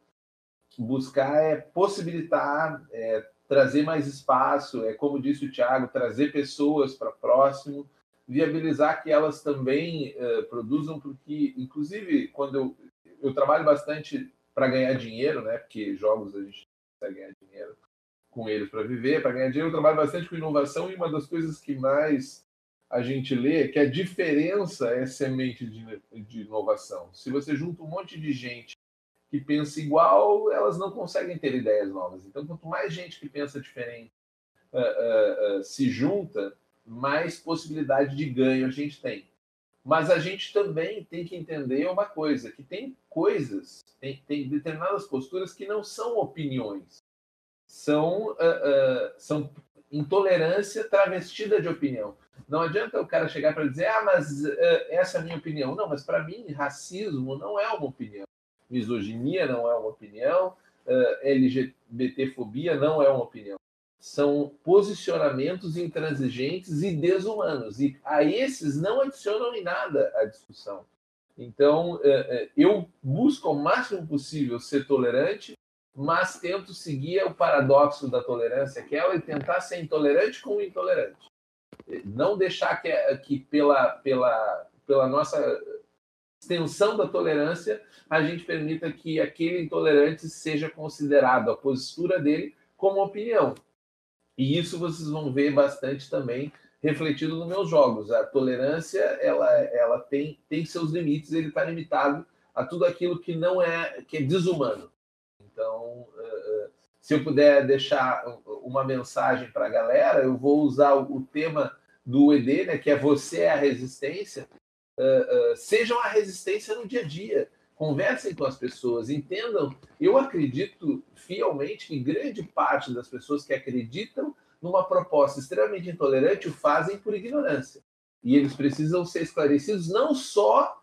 buscar é possibilitar, é, trazer mais espaço, é como disse o Tiago, trazer pessoas para próximo, viabilizar que elas também produzam, porque, inclusive, quando eu, eu trabalho bastante para ganhar dinheiro, né? Porque jogos a gente consegue ganhar dinheiro com eles para viver, para ganhar dinheiro, eu trabalho bastante com inovação e uma das coisas que mais a gente lê que a diferença é semente de, de inovação. Se você junta um monte de gente que pensa igual, elas não conseguem ter ideias novas. Então, quanto mais gente que pensa diferente uh, uh, uh, se junta, mais possibilidade de ganho a gente tem. Mas a gente também tem que entender uma coisa, que tem coisas, tem, tem determinadas posturas que não são opiniões, são, são intolerância travestida de opinião. Não adianta o cara chegar para dizer, ah, mas uh, essa é a minha opinião. Não, mas para mim, racismo não é uma opinião. Misoginia não é uma opinião. LGBTfobia não é uma opinião são posicionamentos intransigentes e desumanos. E a esses não adicionam em nada a discussão. Então, é, eu busco ao máximo possível ser tolerante, mas tento seguir o paradoxo da tolerância, que é tentar ser intolerante com o intolerante. Não deixar que, que pela, pela, pela nossa extensão da tolerância, a gente permita que aquele intolerante seja considerado, a postura dele, como opinião. E isso vocês vão ver bastante também refletido nos meus jogos. A tolerância ela, ela tem, tem seus limites, ele está limitado a tudo aquilo que não é que é desumano. Então, eh, eh, se eu puder deixar uma mensagem para a galera, eu vou usar o tema do ED, né, que é você é a resistência. Eh, sejam a resistência no dia a dia conversem com as pessoas, entendam. Eu acredito fielmente que grande parte das pessoas que acreditam numa proposta extremamente intolerante o fazem por ignorância. E eles precisam ser esclarecidos não só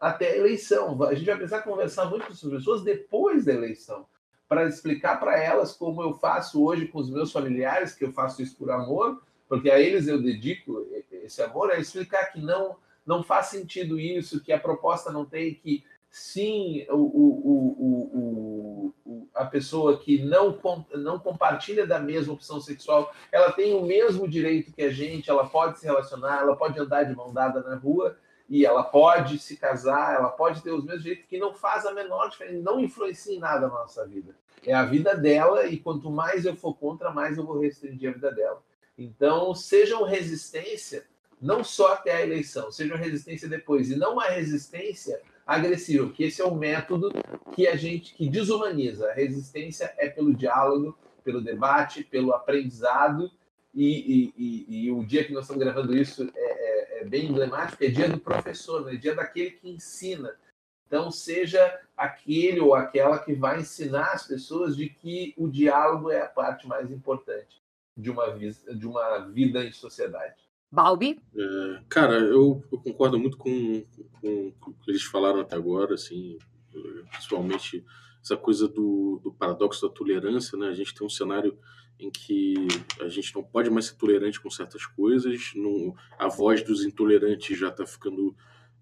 até a eleição. A gente vai precisar conversar muito com essas pessoas depois da eleição, para explicar para elas como eu faço hoje com os meus familiares, que eu faço isso por amor, porque a eles eu dedico esse amor, é explicar que não não faz sentido isso, que a proposta não tem que sim o, o, o, a pessoa que não, não compartilha da mesma opção sexual, ela tem o mesmo direito que a gente, ela pode se relacionar, ela pode andar de mão dada na rua e ela pode se casar, ela pode ter os mesmos direitos, que não faz a menor diferença, não influencia em nada na nossa vida. É a vida dela e quanto mais eu for contra, mais eu vou restringir a vida dela. Então, sejam resistência, não só até a eleição, sejam resistência depois, e não uma resistência agressivo, que esse é o método que a gente que desumaniza. A resistência é pelo diálogo, pelo debate, pelo aprendizado. E, e, e, e o dia que nós estamos gravando isso é, é, é bem emblemático, é dia do professor, né? é dia daquele que ensina. Então, seja aquele ou aquela que vai ensinar as pessoas de que o diálogo é a parte mais importante de uma, de uma vida em sociedade. Balbi? É, cara, eu, eu, concordo muito com, com, com, o que eles falaram até agora, assim, principalmente essa coisa do, do, paradoxo da tolerância, né? A gente tem um cenário em que a gente não pode mais ser tolerante com certas coisas, não, a voz dos intolerantes já está ficando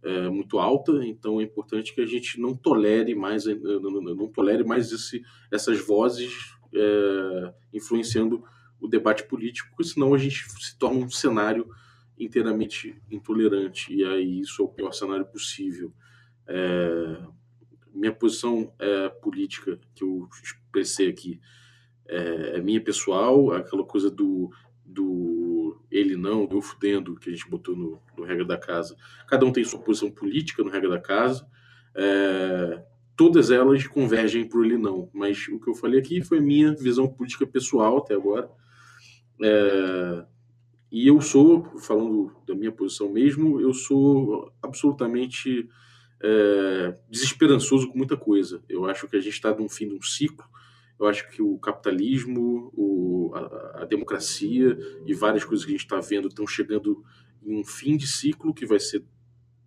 é, muito alta, então é importante que a gente não tolere mais, não, não tolere mais esse, essas vozes é, influenciando o debate político, senão a gente se torna um cenário inteiramente intolerante, e aí isso é o pior cenário possível. É, minha posição é, política que eu expressei aqui é, é, minha pessoal, aquela coisa do, do ele não, eu fudendo, que a gente botou no, no regra da casa. Cada um tem sua posição política no regra da casa. É, todas elas convergem para o ele não, mas o que eu falei aqui foi minha visão política pessoal até agora. É, e eu sou, falando da minha posição mesmo, eu sou absolutamente é, desesperançoso com muita coisa. Eu acho que a gente está no fim de um ciclo. Eu acho que o capitalismo, o, a, a, democracia e várias coisas que a gente está vendo estão chegando em um fim de ciclo que vai ser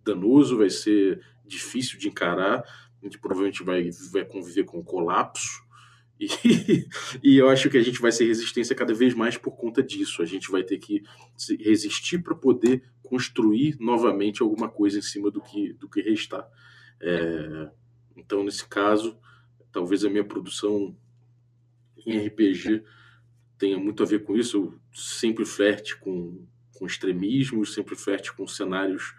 danoso, vai ser difícil de encarar. A gente provavelmente vai, vai conviver com o colapso (laughs) e, e, eu acho que a gente vai ser resistência cada vez mais por conta disso. A gente vai ter que resistir para poder construir novamente alguma coisa em cima do que, do que restar. É, então, nesse caso, talvez a minha produção em RPG tenha muito a ver com isso. Eu sempre flerte com, com extremismos, sempre flerte com cenários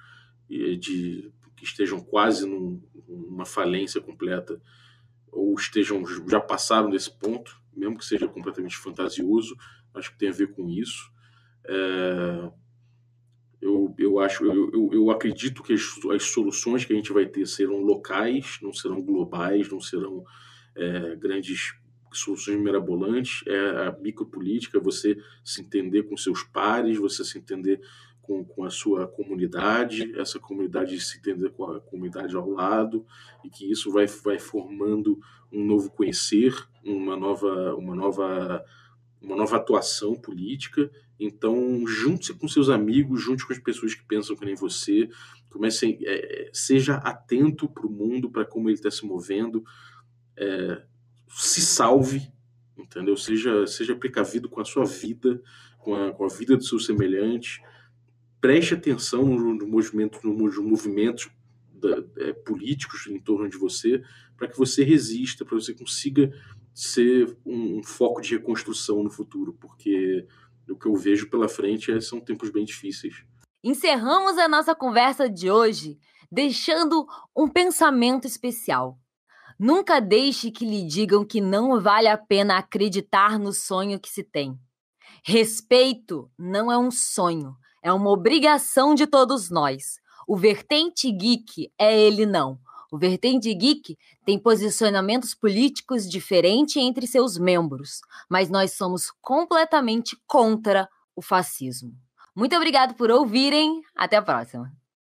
de, que estejam quase num, numa falência completa ou estejam já passaram desse ponto, mesmo que seja completamente fantasioso, acho que tem a ver com isso. É, eu, eu acho, eu, eu, eu acredito que as, as, soluções que a gente vai ter serão locais, não serão globais, não serão é, grandes soluções mirabolantes. É a micropolítica, você se entender com seus pares, você se entender com, com a sua comunidade, essa comunidade se entender com a comunidade ao lado, e que isso vai, vai formando um novo conhecer, uma nova, uma nova, uma nova atuação política. Então, junte-se com seus amigos, junte com as pessoas que pensam que nem você, comece, é, seja atento para o mundo, para como ele está se movendo, é, se salve, entendeu? Seja, seja precavido com a sua vida, com a, com a vida dos seus semelhantes, preste atenção nos no movimentos, nos movimentos da, é, políticos em torno de você, para que você resista, para você consiga ser um, um, foco de reconstrução no futuro, porque o que eu vejo pela frente é, são tempos bem difíceis. Encerramos a nossa conversa de hoje deixando um pensamento especial. Nunca deixe que lhe digam que não vale a pena acreditar no sonho que se tem. Respeito não é um sonho, é uma obrigação de todos nós. O Vertente Geek é ele não. O Vertente Geek tem posicionamentos políticos diferentes entre seus membros, mas nós somos completamente contra o fascismo. Muito obrigado por ouvirem. Até a próxima.